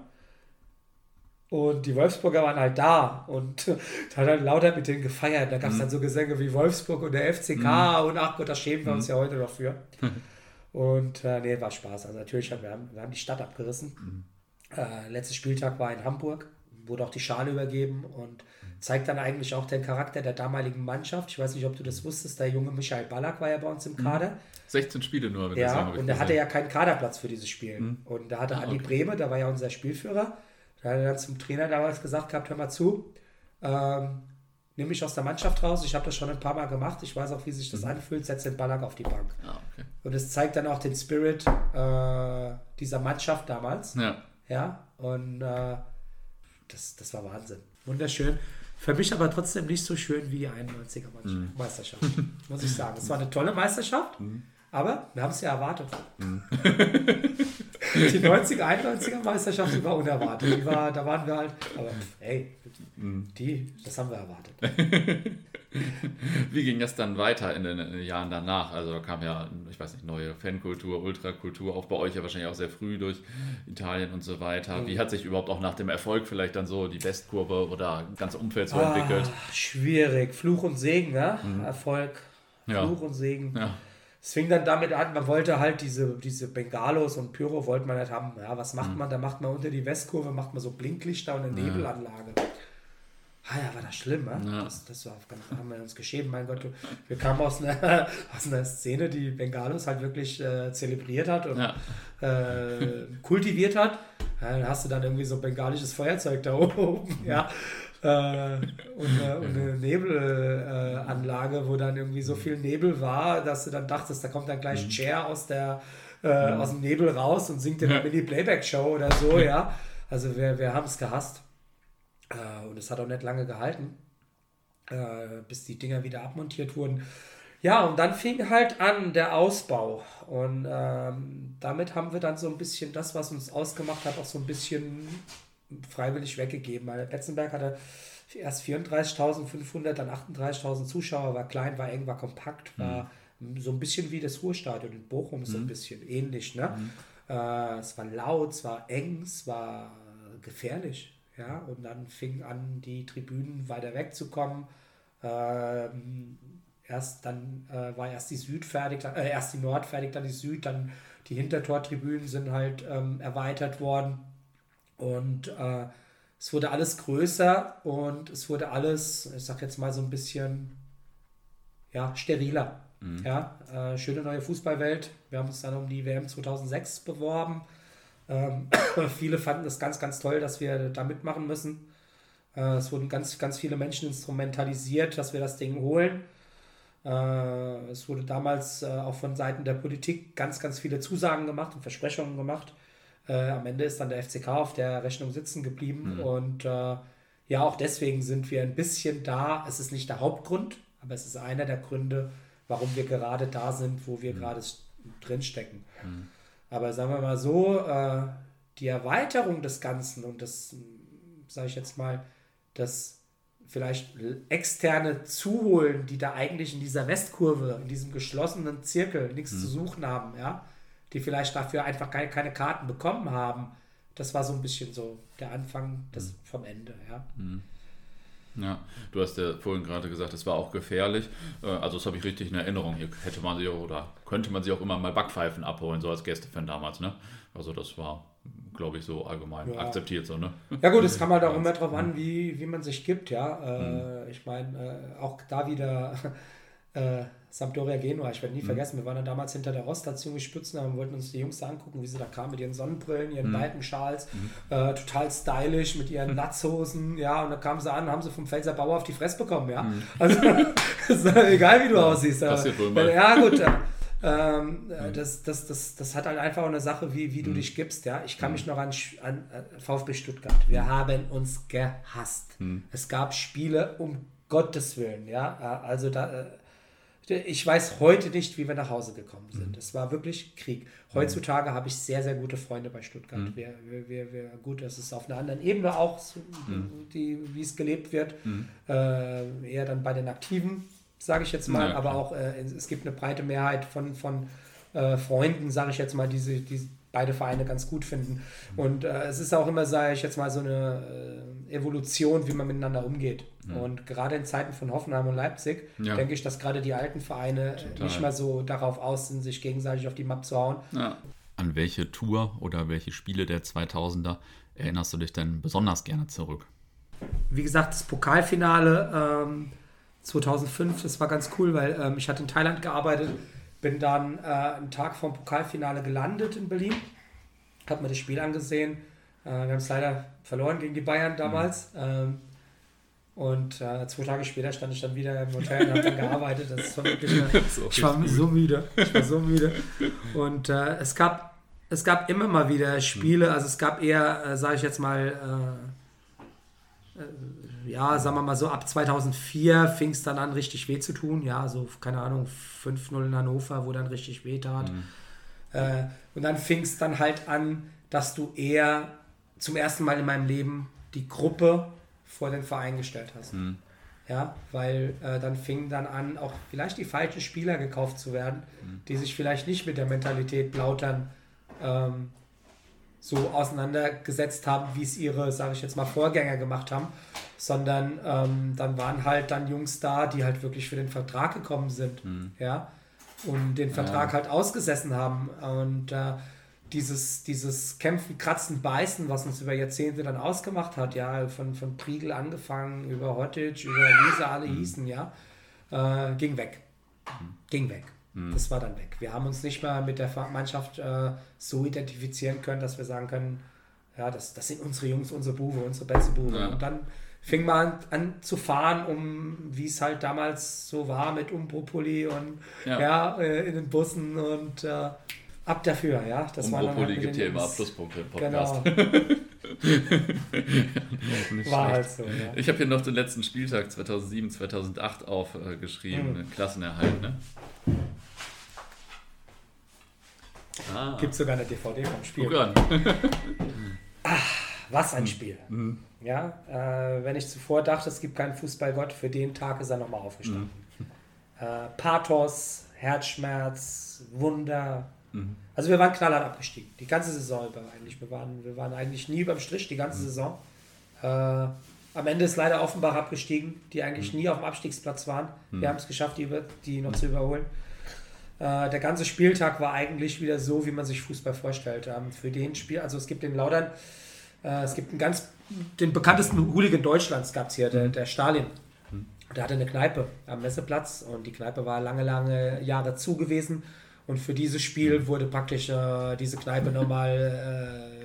Und die Wolfsburger waren halt da und da hat halt lauter mit denen gefeiert. Da gab es dann so Gesänge wie Wolfsburg und der FCK und ach Gott, da schämen wir uns ja heute noch für. Und äh, nee, war Spaß. Also natürlich haben wir, haben, wir haben die Stadt abgerissen. Äh, letzter Spieltag war in Hamburg, wurde auch die Schale übergeben und zeigt dann eigentlich auch den Charakter der damaligen Mannschaft. Ich weiß nicht, ob du das wusstest, der junge Michael Ballack war ja bei uns im Kader. 16 Spiele nur, wenn ich sagen Ja, hab ich und er hatte ja keinen Kaderplatz für dieses Spiel. Und da hatte Ah, Andi okay. Brehme, da war ja unser Spielführer, da hat er dann zum Trainer damals gesagt gehabt, hör mal zu, ähm, nimm mich aus der Mannschaft raus, ich habe das schon ein paar Mal gemacht, ich weiß auch, wie sich das anfühlt, setz den Ballack auf die Bank. Ah, okay. Und es zeigt dann auch den Spirit äh, dieser Mannschaft damals. Ja. Ja, und äh, das, das war Wahnsinn. Wunderschön. Für mich aber trotzdem nicht so schön wie die 91er Mannschaft- Meisterschaft, muss ich sagen. Es war eine tolle Meisterschaft, aber wir haben es ja erwartet. die 90er, 91er Meisterschaft, die war unerwartet. Die war, da waren wir halt, aber ey, die, das haben wir erwartet. Wie ging das dann weiter in den, in den Jahren danach? Also da kam ja, ich weiß nicht, neue Fankultur, Ultrakultur, auch bei euch ja wahrscheinlich auch sehr früh durch Italien und so weiter. Mhm. Wie hat sich überhaupt auch nach dem Erfolg vielleicht dann so die Westkurve oder das ganze Umfeld so entwickelt? Ah, schwierig. Fluch und Segen, ne? Erfolg. Ja. Fluch und Segen. Ja. Es fing dann damit an, man wollte halt diese, diese Bengalos und Pyro wollte man nicht haben. Ja, was macht man? Da macht man unter die Westkurve, macht man so Blinklichter und eine Nebelanlage. Ah ja, war das schlimm, ne? Ja. Das, das war, haben wir uns geschämt, mein Gott. Wir kamen aus einer, aus einer Szene, die Bengalos halt wirklich äh, zelebriert hat und Ja. äh, kultiviert hat. Ja, dann hast du dann irgendwie so bengalisches Feuerzeug da oben, ja. Äh, und, eine- und eine Nebelanlage, äh, wo dann irgendwie so viel Nebel war, dass du dann dachtest, da kommt dann gleich ein Chair aus, der, äh, aus dem Nebel raus und singt in der Mini-Playback-Show oder so, ja. Also wir, wir haben es gehasst. Äh, und es hat auch nicht lange gehalten, äh, bis die Dinger wieder abmontiert wurden. Ja, und dann fing halt an der Ausbau. Und ähm, damit haben wir dann so ein bisschen das, was uns ausgemacht hat, auch so ein bisschen freiwillig weggegeben. Weil Betzenberg hatte erst 34.500, dann 38.000 Zuschauer, war klein, war eng, war kompakt, war so ein bisschen wie das Ruhrstadion in Bochum, so ein bisschen ähnlich. Ne? Äh, es war laut, es war eng, es war gefährlich. Ja? Und dann fing an, die Tribünen weiter wegzukommen. Ähm, erst dann äh, war erst die Süd fertig, dann, äh, erst die Nord fertig, dann die Süd, dann die Hintertortribünen sind halt ähm, erweitert worden. Und äh, es wurde alles größer und es wurde alles, ich sag jetzt mal so ein bisschen, ja, steriler. Ja, äh, schöne neue Fußballwelt. Wir haben uns dann um die WM 2006 beworben. Ähm, viele fanden es ganz, ganz toll, dass wir da mitmachen müssen. Äh, es wurden ganz, ganz viele Menschen instrumentalisiert, dass wir das Ding holen. Äh, es wurde damals äh, auch von Seiten der Politik ganz, ganz viele Zusagen gemacht und Versprechungen gemacht. Äh, am Ende ist dann der FCK auf der Rechnung sitzen geblieben mhm. und äh, ja, auch deswegen sind wir ein bisschen da. Es ist nicht der Hauptgrund, aber es ist einer der Gründe, warum wir gerade da sind, wo wir mhm. gerade drinstecken. Mhm. Aber sagen wir mal so, äh, die Erweiterung des Ganzen und das, sage ich jetzt mal, das vielleicht externe Zuholen, die da eigentlich in dieser Westkurve, in diesem geschlossenen Zirkel nichts mhm. zu suchen haben, ja, die vielleicht dafür einfach keine, keine Karten bekommen haben, das war so ein bisschen so der Anfang des, mhm. vom Ende, ja. Mhm. Ja, du hast ja vorhin gerade gesagt, es war auch gefährlich. Äh, also das habe ich richtig in Erinnerung. Hier hätte man sich auch, oder könnte man sich auch immer mal Backpfeifen abholen, so als Gästefan damals, ne? Also das war, glaube ich, so allgemein ja. akzeptiert so, ne? Ja gut, es kam halt auch immer darauf an, wie, wie man sich gibt, ja. Äh, mhm. Ich meine, äh, auch da wieder Sampdoria Genua, ich werde nie mhm. vergessen, wir waren dann damals hinter der Roststation gespützen und wollten uns die Jungs da angucken, wie sie da kamen mit ihren Sonnenbrillen, ihren mhm. Balkenschals, mhm. äh, total stylisch mit ihren Latzhosen, ja, und da kamen sie an, haben sie vom Pfälzer Bauer auf die Fresse bekommen, ja. Mhm. Also, egal wie du aussiehst. Passiert wohl mal. Ja, gut. Ähm, mhm. das, das, das, das hat halt einfach eine Sache, wie, wie du mhm. dich gibst. Ja? Ich kann mich noch an, an VfB Stuttgart. Wir haben uns gehasst. Es gab Spiele um Gottes Willen. Ja? Also da, äh, ich weiß heute nicht, wie wir nach Hause gekommen sind. Mhm. Es war wirklich Krieg. Heutzutage mhm. habe ich sehr, sehr gute Freunde bei Stuttgart. Mhm. Wir, wir, wir, gut, das ist auf einer anderen Ebene auch, mhm. die, wie es gelebt wird. Mhm. Äh, eher dann bei den Aktiven, sage ich jetzt mal. Ja, aber auch äh, es gibt eine breite Mehrheit von, von äh, Freunden, sage ich jetzt mal, die, die beide Vereine ganz gut finden. Und äh, es ist auch immer, sage ich jetzt mal, so eine äh, Evolution, wie man miteinander umgeht. Mhm. Und gerade in Zeiten von Hoffenheim und Leipzig ja. denke ich, dass gerade die alten Vereine Total. nicht mehr so darauf aus sind, sich gegenseitig auf die Map zu hauen. Ja. An welche Tour oder welche Spiele der 2000er erinnerst du dich denn besonders gerne zurück? Wie gesagt, das Pokalfinale ähm, 2005, das war ganz cool, weil ähm, ich hatte in Thailand gearbeitet, bin dann äh, einen Tag vom Pokalfinale gelandet in Berlin, habe mir das Spiel angesehen. Äh, wir haben es leider verloren gegen die Bayern damals. Mhm. Ähm, und äh, zwei Tage später stand ich dann wieder im Hotel und habe dann gearbeitet. Das war wirklich eine, ich war so müde. Ich war so müde. Und äh, es, gab, es gab immer mal wieder Spiele, also es gab eher, äh, sage ich jetzt mal, äh, äh, ja, sagen wir mal so, ab 2004 fing es dann an, richtig weh zu tun. Ja, so, keine Ahnung, 5-0 in Hannover, wo dann richtig weh tat. Mhm. Äh, und dann fing es dann halt an, dass du eher zum ersten Mal in meinem Leben die Gruppe vor den Verein gestellt hast. Mhm. Ja, weil äh, dann fing dann an, auch vielleicht die falschen Spieler gekauft zu werden, mhm. die sich vielleicht nicht mit der Mentalität Blautern ähm, so auseinandergesetzt haben, wie es ihre, sage ich jetzt mal, Vorgänger gemacht haben, sondern ähm, dann waren halt dann Jungs da, die halt wirklich für den Vertrag gekommen sind, mhm. ja, und den Vertrag ja. halt ausgesessen haben und äh, dieses, dieses Kämpfen, Kratzen, Beißen, was uns über Jahrzehnte dann ausgemacht hat, ja, von, von Priegel angefangen, über Hottage, über wie sie alle mhm. hießen, ja, äh, ging weg. Mhm. Ging weg. Mhm. Das war dann weg. Wir haben uns nicht mehr mit der Mannschaft äh, so identifizieren können, dass wir sagen können, ja, das, das sind unsere Jungs, unsere Buwe, unsere beste Buwe. Ja. Und dann fing man an, an, zu fahren, um wie es halt damals so war mit Umbropoli und ja, ja äh, in den Bussen und äh, Ab dafür, ja. Das halt gibt hier immer Pluspunkte im Podcast. Genau. war halt so, ja. Ich habe hier noch den letzten Spieltag 2007, 2008 aufgeschrieben. Mhm. Klassenerhalt, ne? Ah. Gibt sogar eine DVD vom Spiel. Guck an. Ach, was ein mhm. Spiel. Mhm. Ja, äh, wenn ich zuvor dachte, es gibt keinen Fußballgott, für den Tag ist er nochmal aufgestanden. Mhm. Äh, Pathos, Herzschmerz, Wunder, Mhm. Also wir waren knallhart abgestiegen, die ganze Saison über eigentlich. Wir waren, wir waren eigentlich nie überm Strich, die ganze mhm. Saison. Äh, am Ende ist leider Offenbach abgestiegen, die eigentlich mhm. nie auf dem Abstiegsplatz waren. Wir haben es geschafft, die, die noch zu überholen. Äh, der ganze Spieltag war eigentlich wieder so, wie man sich Fußball vorstellt. Ähm, für den Spiel, also es gibt in Laudern, äh, es gibt einen ganz, den bekanntesten Hooligan Deutschlands gab es hier, der, mhm. der Stalin. Mhm. Der hatte eine Kneipe am Messeplatz und die Kneipe war lange, lange Jahre zu gewesen. Und für dieses Spiel wurde praktisch äh, diese Kneipe nochmal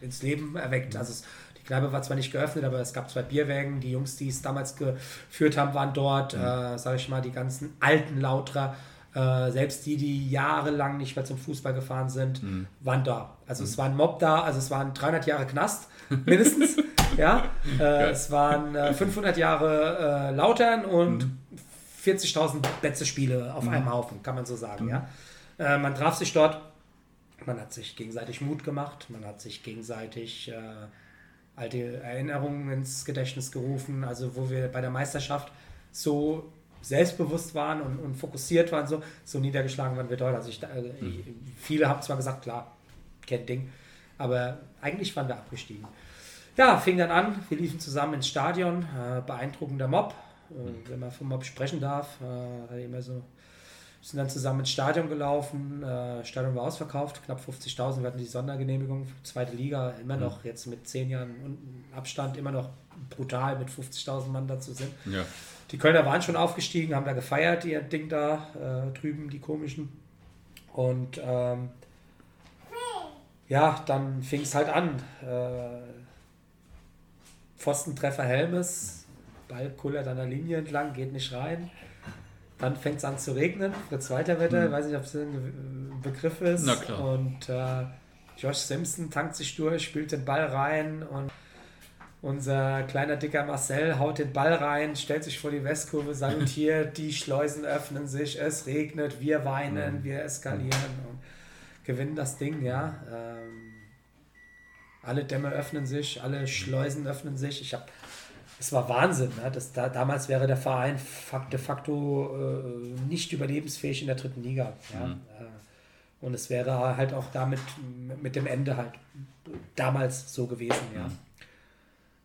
äh, ins Leben erweckt. Also es, die Kneipe war zwar nicht geöffnet, aber es gab zwei Bierwägen. Die Jungs, die es damals geführt haben, waren dort. Mhm. Äh, sage ich mal, die ganzen alten Lauterer, äh, selbst die, die jahrelang nicht mehr zum Fußball gefahren sind, mhm. waren da. Also mhm. es war ein Mob da, also es waren 300 Jahre Knast, mindestens. ja, äh, es waren 500 äh, Jahre äh, Lautern und 40.000 mhm. Betze-Spiele auf mhm. einem Haufen, kann man so sagen. Mhm. Ja, äh, man traf sich dort. Man hat sich gegenseitig Mut gemacht, man hat sich gegenseitig alte Erinnerungen ins Gedächtnis gerufen, also wo wir bei der Meisterschaft so selbstbewusst waren und, und fokussiert waren, so, so niedergeschlagen waren wir dort. Also ich, äh, mhm. viele haben zwar gesagt, klar, kein Ding, aber eigentlich waren wir abgestiegen. Ja, fing dann an, wir liefen zusammen ins Stadion, äh, beeindruckender Mob, äh, mhm. wenn man vom Mob sprechen darf, äh, immer so sind dann zusammen ins Stadion gelaufen. Äh, Stadion war ausverkauft, knapp 50.000. Wir hatten die Sondergenehmigung, zweite Liga, immer mhm. noch jetzt mit zehn Jahren Abstand, immer noch brutal mit 50.000 Mann dazu sind. Ja. Die Kölner waren schon aufgestiegen, haben da gefeiert, ihr Ding da äh, drüben, die komischen. Und ähm, ja, dann fing es halt an. Äh, Pfostentreffer Helmes, Ball kullert an der Linie entlang, geht nicht rein. Dann fängt es an zu regnen. Fritz Weiterwetter, hm. weiß nicht, ob es ein Begriff ist. Na klar. Und äh, Josh Simpson tankt sich durch, spielt den Ball rein und unser kleiner dicker Marcel haut den Ball rein, stellt sich vor die Westkurve, salutiert, die Schleusen öffnen sich, es regnet, wir weinen, wir eskalieren und gewinnen das Ding, ja. Ähm, alle Dämme öffnen sich, alle Schleusen öffnen sich. Ich habe es war Wahnsinn. Ne? Das, da, damals wäre der Verein de facto äh, nicht überlebensfähig in der dritten Liga. Ja? Mhm. Äh, und es wäre halt auch damit mit dem Ende halt damals so gewesen. Ja? Mhm.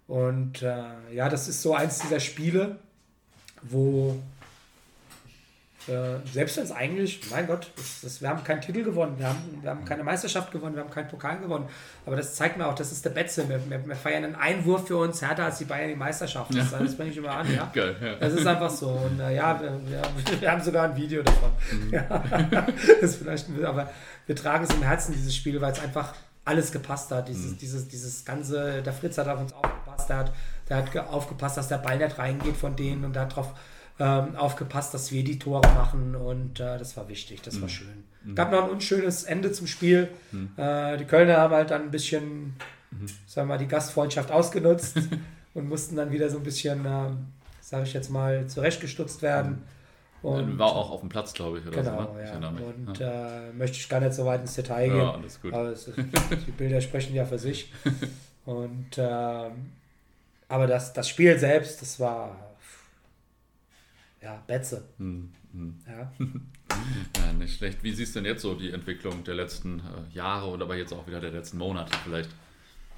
Und äh, ja, das ist so eins dieser Spiele, wo äh, selbst wenn es eigentlich, mein Gott, das, das, wir haben keinen Titel gewonnen, wir haben, wir haben keine Meisterschaft gewonnen, wir haben keinen Pokal gewonnen. Aber das zeigt mir auch, das ist der Betze. Wir, wir, wir, feiern einen Einwurf für uns härter als die Bayern die Meisterschaft. Das, das bringe ich immer an. Ja? Geil, ja. Das ist einfach so. Und äh, ja, wir, wir, wir, haben sogar ein Video davon. Mhm. Ja, das vielleicht, aber wir tragen es im Herzen, dieses Spiel, weil es einfach alles gepasst hat. Dieses, mhm. dieses, dieses ganze, der Fritz hat auf uns aufgepasst, der hat, der hat aufgepasst, dass der Ball nicht reingeht von denen und darauf ähm, aufgepasst, dass wir die Tore machen und äh, das war wichtig, das mhm. war schön. Mhm. Gab noch ein unschönes Ende zum Spiel. Mhm. Äh, die Kölner haben halt dann ein bisschen, mhm. sagen wir mal, die Gastfreundschaft ausgenutzt und mussten dann wieder so ein bisschen, äh, sage ich jetzt mal, zurechtgestutzt werden. Mhm. Und, war auch auf dem Platz, glaube ich, oder genau, so. Ne? Ja. Und ja. Äh, möchte ich gar nicht so weit ins Detail gehen. Ja, alles gut. Aber ist, die Bilder sprechen ja für sich. Und ähm, aber das, das Spiel selbst, das war ja, Betze. Hm, hm. Ja. ja, nicht schlecht. Wie siehst du denn jetzt so die Entwicklung der letzten äh, Jahre oder aber jetzt auch wieder der letzten Monate vielleicht?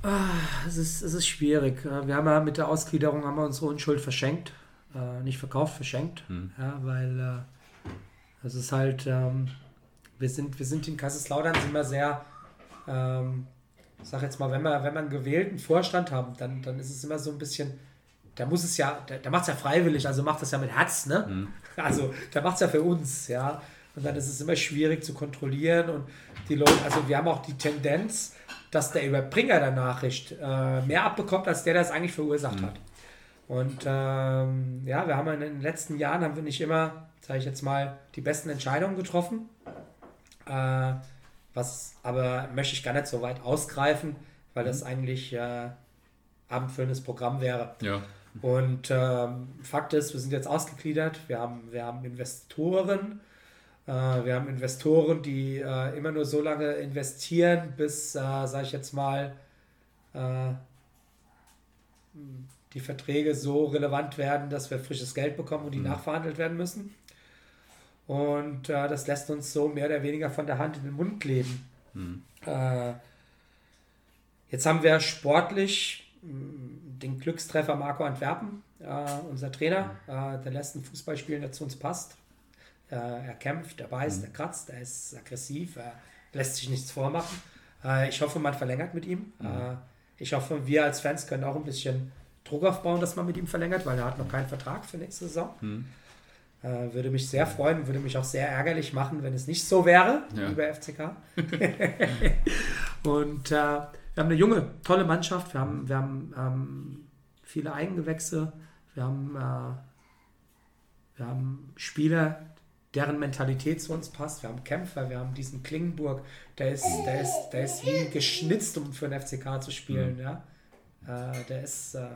Ah, es, ist, es ist schwierig. Wir haben ja mit der Ausgliederung haben wir unsere Unschuld verschenkt. Äh, nicht verkauft, verschenkt. Hm. Ja, weil äh, es ist halt, ähm, wir, sind, wir sind in Kaiserslautern sind wir sehr, ähm, sag jetzt mal, wenn wir, wenn wir einen gewählten Vorstand haben, dann, dann ist es immer so ein bisschen der muss es ja, der, der macht es ja freiwillig, also macht es ja mit Herz, ne? Mhm. Also der macht es ja für uns, ja. Und dann ist es immer schwierig zu kontrollieren und die Leute, also wir haben auch die Tendenz, dass der Überbringer der Nachricht äh, mehr abbekommt, als der, der es eigentlich verursacht mhm. hat. Und ähm, ja, wir haben in den letzten Jahren haben wir nicht immer, sage ich jetzt mal, die besten Entscheidungen getroffen. Äh, was aber möchte ich gar nicht so weit ausgreifen, weil das mhm. eigentlich äh, abendfüllendes Programm wäre. Ja. Und ähm, Fakt ist, wir sind jetzt ausgegliedert. Wir haben, wir haben Investoren. Äh, wir haben Investoren, die äh, immer nur so lange investieren, bis, äh, sage ich jetzt mal, äh, die Verträge so relevant werden, dass wir frisches Geld bekommen und die mhm. nachverhandelt werden müssen. Und äh, das lässt uns so mehr oder weniger von der Hand in den Mund leben. Mhm. Äh, jetzt haben wir sportlich den Glückstreffer Marco Antwerpen, äh, unser Trainer, äh, der lässt ein Fußball spielen, der zu uns passt. Äh, er kämpft, er beißt, mhm. er kratzt, er ist aggressiv, er lässt sich nichts vormachen. Ich hoffe, man verlängert mit ihm. Mhm. Ich hoffe, wir als Fans können auch ein bisschen Druck aufbauen, dass man mit ihm verlängert, weil er hat noch keinen Vertrag für nächste Saison. Mhm. Äh, würde mich sehr freuen, würde mich auch sehr ärgerlich machen, wenn es nicht so wäre, ja. lieber FCK. Und wir haben eine junge, tolle Mannschaft. Wir haben, wir haben ähm, viele Eigengewächse. Wir haben, äh, wir haben Spieler, deren Mentalität zu uns passt. Wir haben Kämpfer, wir haben diesen Klingenburg, der ist, der ist, der ist wie geschnitzt, um für den FCK zu spielen. Mhm. Ja? Äh, der ist, äh,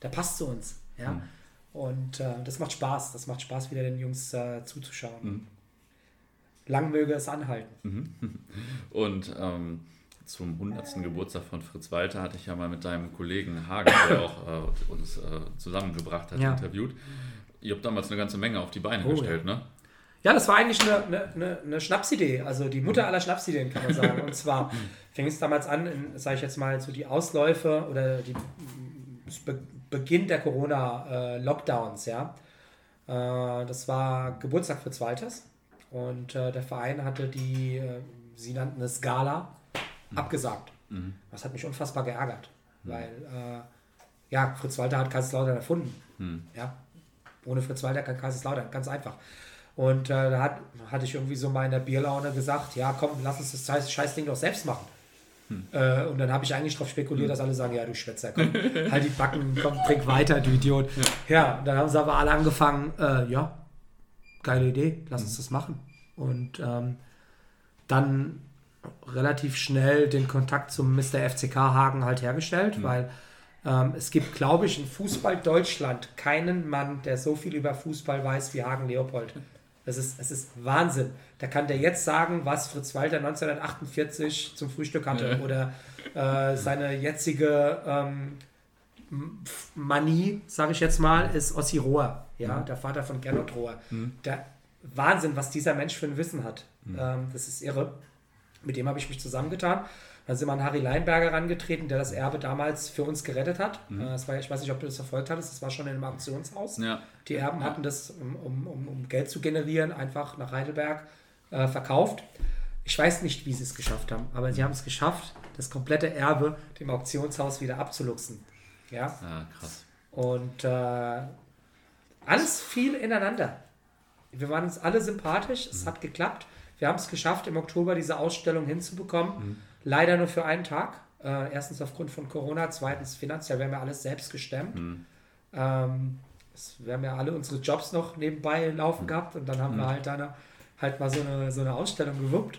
der passt zu uns. Ja? Mhm. Und äh, das macht Spaß. Das macht Spaß, wieder den Jungs äh, zuzuschauen. Mhm. Lang möge es anhalten. Mhm. Und ähm, zum 100. Geburtstag von Fritz Walter hatte ich ja mal mit deinem Kollegen Hagen, der auch äh, uns äh, zusammengebracht hat, ja. interviewt. Ihr habt damals eine ganze Menge auf die Beine oh, gestellt, ja. ne? Ja, das war eigentlich eine, eine, eine, Schnapsidee, also die Mutter aller Schnapsideen, kann man sagen. Und zwar fing es damals an, sage ich jetzt mal, so die Ausläufe oder die Beginn der Corona-Lockdowns, ja. Äh, das war Geburtstag Fritz Walters und äh, der Verein hatte die, äh, sie nannten es Gala, mhm. abgesagt. Mhm. Das hat mich unfassbar geärgert, mhm. weil ja, Fritz Walter hat Kaiserslautern erfunden. Mhm. Ja, ohne Fritz Walter kann Kaiserslautern, ganz einfach. Und äh, da hat, hatte ich irgendwie so mal in der Bierlaune gesagt, ja komm, lass uns das scheiß, scheiß Ding doch selbst machen. Hm. Äh, und dann habe ich eigentlich darauf spekuliert, hm. dass alle sagen, ja du Schwätzer, komm, halt die Backen, komm, trink weiter, du Idiot. Ja, ja dann haben sie aber alle angefangen, äh, ja, geile Idee, lass hm. uns das machen. Und ähm, dann relativ schnell den Kontakt zum Mr. FCK Hagen halt hergestellt, hm. weil ähm, es gibt, glaube ich, in Fußball Deutschland keinen Mann, der so viel über Fußball weiß wie Hagen Leopold. Das ist, das ist Wahnsinn. Da kann der jetzt sagen, was Fritz Walter 1948 zum Frühstück hatte ja. oder äh, seine jetzige ähm, Manie, sage ich jetzt mal, ist Ossi Rohr, ja, mhm. der Vater von Gernot Rohr. Mhm. Der Wahnsinn, was dieser Mensch für ein Wissen hat. Mhm. Ähm, das ist irre. Mit dem habe ich mich zusammengetan. Dann sind wir an Harry Leinberger herangetreten, der das Erbe damals für uns gerettet hat. Mhm. Das war, ich weiß nicht, ob du das verfolgt hattest, das war schon in einem Auktionshaus. Ja. Die Erben ja. hatten das, um, um, um, Geld zu generieren, einfach nach Heidelberg äh, verkauft. Ich weiß nicht, wie sie es geschafft haben, aber sie haben es geschafft, das komplette Erbe dem Auktionshaus wieder abzuluxen. Ja, ah, krass. Und äh, alles viel ineinander. Wir waren uns alle sympathisch, es mhm. hat geklappt. Wir haben es geschafft, im Oktober diese Ausstellung hinzubekommen. Mhm. Leider nur für einen Tag. Äh, erstens aufgrund von Corona, zweitens finanziell. Wir haben ja alles selbst gestemmt. Mhm. Ähm, wir haben ja alle unsere Jobs noch nebenbei laufen mhm. gehabt und dann haben mhm. wir halt dann halt mal so eine, so eine Ausstellung gewuppt.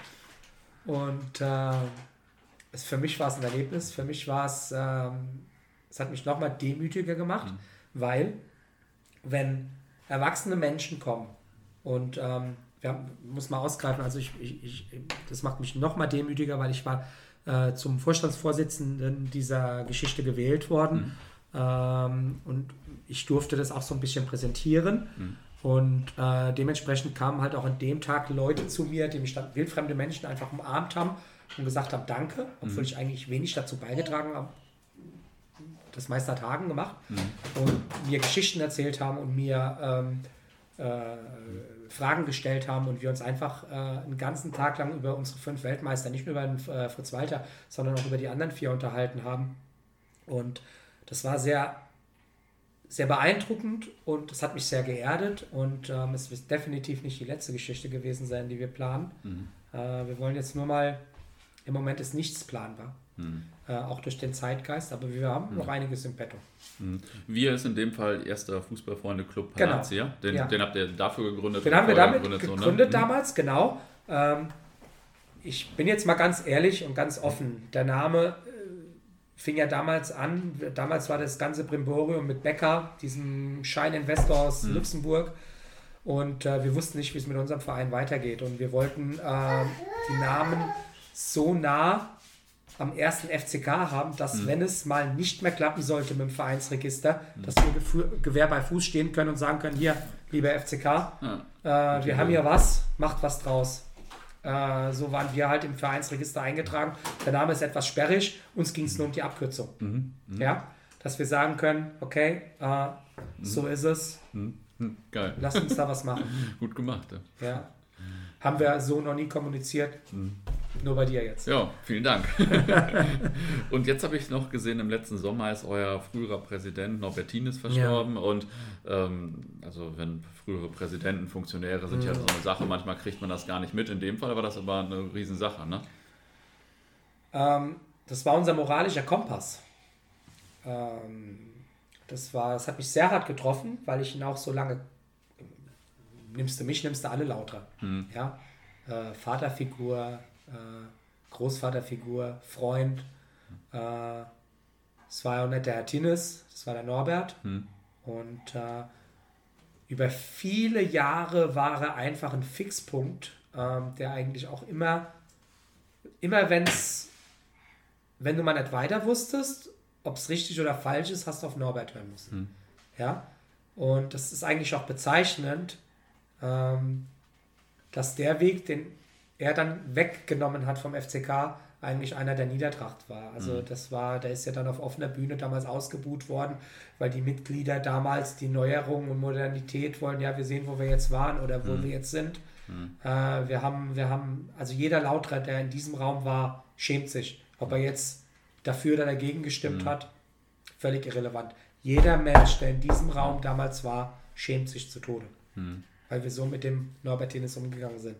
Und äh, es, für mich war es ein Erlebnis. Für mich war es, ähm, es hat mich nochmal demütiger gemacht, mhm. weil wenn erwachsene Menschen kommen und ähm, ja, muss mal ausgreifen. Also ich, ich, ich das macht mich noch mal demütiger, weil ich war äh, zum Vorstandsvorsitzenden dieser Geschichte gewählt worden. Mhm. Ähm, und ich durfte das auch so ein bisschen präsentieren. Mhm. Und äh, dementsprechend kamen halt auch an dem Tag Leute zu mir, die mich dann wildfremde Menschen einfach umarmt haben und gesagt haben, danke, obwohl mhm. ich eigentlich wenig dazu beigetragen habe. Das meiste hat Hagen gemacht mhm. und mir Geschichten erzählt haben und mir ähm, äh, Fragen gestellt haben und wir uns einfach äh, einen ganzen Tag lang über unsere fünf Weltmeister, nicht nur über den, äh, Fritz Walter, sondern auch über die anderen vier unterhalten haben. Und das war sehr, sehr beeindruckend und das hat mich sehr geerdet und ähm, es wird definitiv nicht die letzte Geschichte gewesen sein, die wir planen. Mhm. Äh, wir wollen jetzt nur mal, im Moment ist nichts planbar. Mhm. Äh, auch durch den Zeitgeist, aber wir haben mhm. noch einiges im Petto. Mhm. Wir ist in dem Fall erster Fußballfreunde-Club Palacia. Genau. Den, ja. den habt ihr dafür gegründet? Den haben wir damit gegründet, gegründet so, ne? damals, genau. Ähm, ich bin jetzt mal ganz ehrlich und ganz offen. Der Name fing ja damals an. Damals war das ganze Brimborium mit Becker, diesem Scheininvestor aus mhm. Luxemburg. Und äh, wir wussten nicht, wie es mit unserem Verein weitergeht. Und wir wollten äh, die Namen so nah am ersten FCK haben, dass mhm. wenn es mal nicht mehr klappen sollte mit dem Vereinsregister, mhm. dass wir Gewehr bei Fuß stehen können und sagen können, hier, lieber FCK, ja. äh, wir haben hier was, macht was draus. Äh, so waren wir halt im Vereinsregister eingetragen. Der Name ist etwas sperrig, uns ging es nur um die Abkürzung. Mhm. mhm. Ja, dass wir sagen können, okay, äh, mhm. so ist es. Mhm. Geil. Lass uns da was machen. Gut gemacht. Ja. ja. Haben wir so noch nie kommuniziert. Nur bei dir jetzt. Ja, vielen Dank. und jetzt habe ich noch gesehen, im letzten Sommer ist euer früherer Präsident Norbertines verstorben. Ja. Und ähm, also wenn frühere Präsidenten, Funktionäre sind mhm. ja so eine Sache, manchmal kriegt man das gar nicht mit. In dem Fall war das aber eine Riesensache, ne? Ähm, das war unser moralischer Kompass. Ähm, das, war, das hat mich sehr hart getroffen, weil ich ihn auch so lange, nimmst du mich, nimmst du alle lauter. Mhm. Ja? Äh, Vaterfigur, äh, Großvaterfigur, Freund. Äh, es war ja auch nicht der Herr Tinnes, das war der Norbert. Mhm. Und äh, über viele Jahre war er einfach ein Fixpunkt, ähm, der eigentlich auch immer, immer wenn es, wenn du mal nicht weiter wusstest, ob es richtig oder falsch ist, hast du auf Norbert hören müssen. Hm. Ja, und das ist eigentlich auch bezeichnend, ähm, dass der Weg, den er dann weggenommen hat vom FCK, eigentlich einer der Niedertracht war. Also mhm. das war, der ist ja dann auf offener Bühne damals ausgebuht worden, weil die Mitglieder damals die Neuerung und Modernität wollen, ja, wir sehen, wo wir jetzt waren oder wo mhm. wir jetzt sind. Mhm. Äh, wir haben, wir haben, also jeder Lauterer, der in diesem Raum war, schämt sich. Ob er jetzt dafür oder dagegen gestimmt mhm. hat, völlig irrelevant. Jeder Mensch, der in diesem Raum damals war, schämt sich zu Tode. Mhm. Weil wir so mit dem Norbert Tennis umgegangen sind.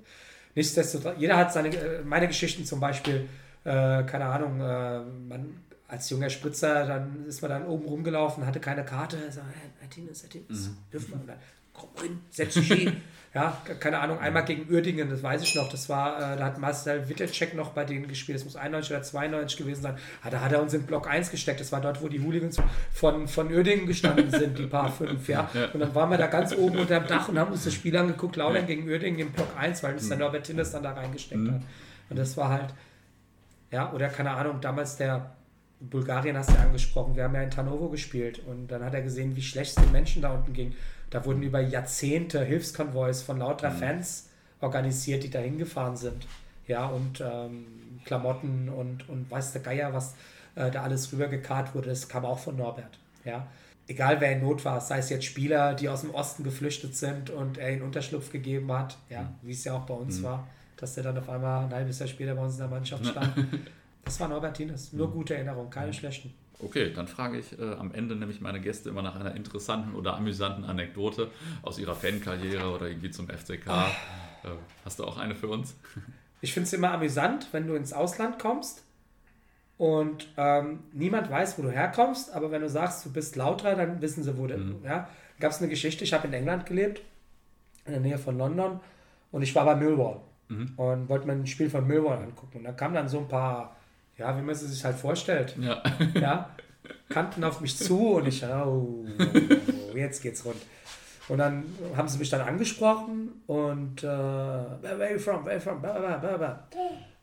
Nichtsdestotrotz, jeder hat seine, äh, meine Geschichten zum Beispiel, äh, keine Ahnung, äh, man als junger Spritzer, dann ist man dann oben rumgelaufen, hatte keine Karte, sagt, Herr Tines, Herr Tines, mhm. dürfen wir? Komm rein, setz dich hin. ja, keine Ahnung, einmal gegen Uerdingen, das weiß ich noch, das war, äh, da hat Marcel Wittelcheck noch bei denen gespielt, das muss 91 oder 92 gewesen sein, ah, da hat er uns in Block 1 gesteckt, das war dort, wo die Hooligans von, von Uerdingen gestanden sind, die paar fünf, ja. Und dann waren wir da ganz oben unter dem Dach und haben uns das Spiel angeguckt, Laudern gegen Uerdingen im Block 1, weil uns dann mhm. Norbert Tinnes dann da reingesteckt mhm. hat. Und das war halt, ja, oder keine Ahnung, damals der Bulgarien hast du ja angesprochen, wir haben ja in Tanovo gespielt und dann hat er gesehen, wie schlecht es den Menschen da unten ging. Da wurden über Jahrzehnte Hilfskonvois von lauter mhm. Fans organisiert, die da hingefahren sind. Ja, und ähm, Klamotten und, und weiß der Geier, was äh, da alles rübergekarrt wurde, das kam auch von Norbert. Ja. Egal wer in Not war, sei es jetzt Spieler, die aus dem Osten geflüchtet sind und er ihnen Unterschlupf gegeben hat, ja, mhm. wie es ja auch bei uns mhm. war dass der dann auf einmal ein halbes Jahr später bei uns in der Mannschaft stand. Das war Norbert Tines. Nur gute Erinnerungen, keine schlechten. Okay, dann frage ich äh, am Ende nämlich meine Gäste immer nach einer interessanten oder amüsanten Anekdote aus ihrer Fankarriere oder irgendwie zum FCK. Ah. Äh, hast du auch eine für uns? Ich finde es immer amüsant, wenn du ins Ausland kommst und ähm, niemand weiß, wo du herkommst, aber wenn du sagst, du bist Lauter, dann wissen sie, wo du. Mhm. Ja? Gab es eine Geschichte, ich habe in England gelebt, in der Nähe von London und ich war bei Millwall mhm. und wollte mir ein Spiel von Millwall angucken. Und da kamen dann so ein paar, ja, wie man es sich halt vorstellt, ja. ja kannten auf mich zu und ich, oh, oh, jetzt geht's rund. Und dann haben sie mich dann angesprochen und äh, where are you from, where are you from, blah, blah, blah,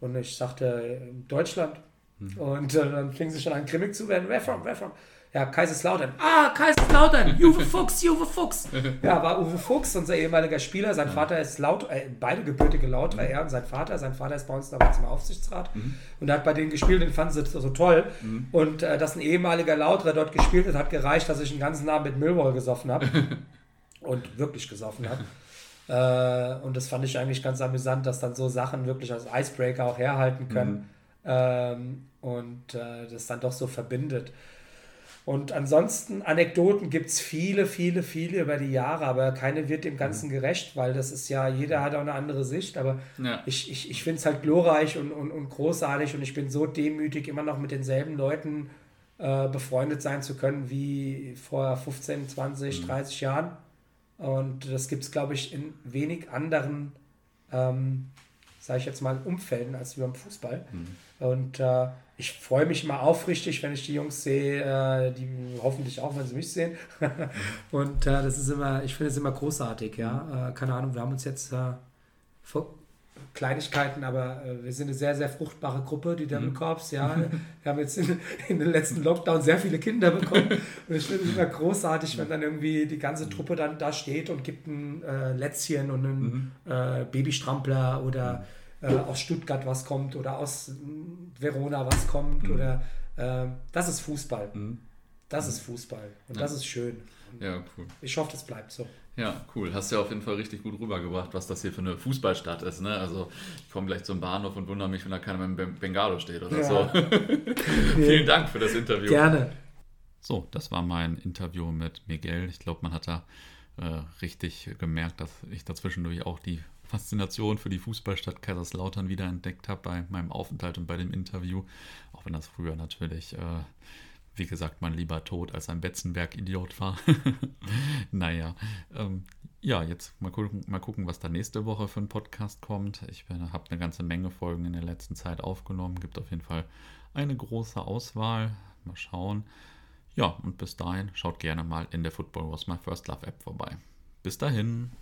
Und ich sagte, Deutschland. Mhm. Und äh, dann fing sie schon an, grimmig zu werden, where from, where from. Ja, Kaiserslautern. Ah, Kaiserslautern, Juve Fuchs, Juve Fuchs. Ja, war Uwe Fuchs, unser ehemaliger Spieler. Sein Vater ist laut, äh, beide gebürtige Lauter, er und sein Vater. Sein Vater ist bei uns damals im Aufsichtsrat mhm. und er hat bei denen gespielt, den fanden sie so, toll. Mhm. Und äh, dass ein ehemaliger Lauterer dort gespielt hat, hat gereicht, dass ich den ganzen Abend mit Millwall gesoffen habe. und wirklich gesoffen habe. Äh, und das fand ich eigentlich ganz amüsant, dass dann so Sachen wirklich als Icebreaker auch herhalten können. Mhm. Ähm, und äh, das dann doch so verbindet. Und ansonsten, Anekdoten gibt es viele, viele, viele über die Jahre, aber keine wird dem Ganzen gerecht, weil das ist ja, jeder hat auch eine andere Sicht, aber ja. ich, ich, ich finde es halt glorreich und, und, und großartig und ich bin so demütig, immer noch mit denselben Leuten äh, befreundet sein zu können wie vor 15, 20, mhm. 30 Jahren. Und das gibt es, glaube ich, in wenig anderen, ähm, sage ich jetzt mal, Umfelden als wie beim Fußball. Mhm. Und äh, ich freue mich immer aufrichtig, wenn ich die Jungs sehe, äh, die hoffentlich auch, wenn sie mich sehen. und äh, das ist immer, ich finde es immer großartig, ja. Äh, keine Ahnung, wir haben uns jetzt äh, Kleinigkeiten, aber äh, wir sind eine sehr, sehr fruchtbare Gruppe, die Devil mhm. Corps, ja. wir haben jetzt in, in den letzten Lockdown sehr viele Kinder bekommen. und ich finde es immer großartig, wenn dann irgendwie die ganze Truppe dann da steht und gibt ein Lätzchen und einen mhm. Babystrampler oder äh, aus Stuttgart was kommt oder aus Verona was kommt mhm. oder äh, das ist Fußball. Mhm. Das mhm. ist Fußball und ja. das ist schön. Ja, cool. Ich hoffe, das bleibt so. Ja, cool. Hast ja auf jeden Fall richtig gut rübergebracht, was das hier für eine Fußballstadt ist. Ne? Also ich komme gleich zum Bahnhof und wundere mich, wenn da keiner mit dem Bengalo steht oder ja. so. Vielen Dank für das Interview. Gerne. So, das war mein Interview mit Miguel. Ich glaube, man hat da äh, richtig gemerkt, dass ich dazwischendurch auch die Faszination für die Fußballstadt Kaiserslautern wiederentdeckt habe bei meinem Aufenthalt und bei dem Interview. Auch wenn das früher natürlich, äh, wie gesagt, man lieber tot als ein Betzenberg-Idiot war. naja, ähm, ja, jetzt mal gucken, mal gucken, was da nächste Woche für ein Podcast kommt. Ich habe eine ganze Menge Folgen in der letzten Zeit aufgenommen. Gibt auf jeden Fall eine große Auswahl. Mal schauen. Ja, und bis dahin schaut gerne mal in der Football Was My First Love App vorbei. Bis dahin.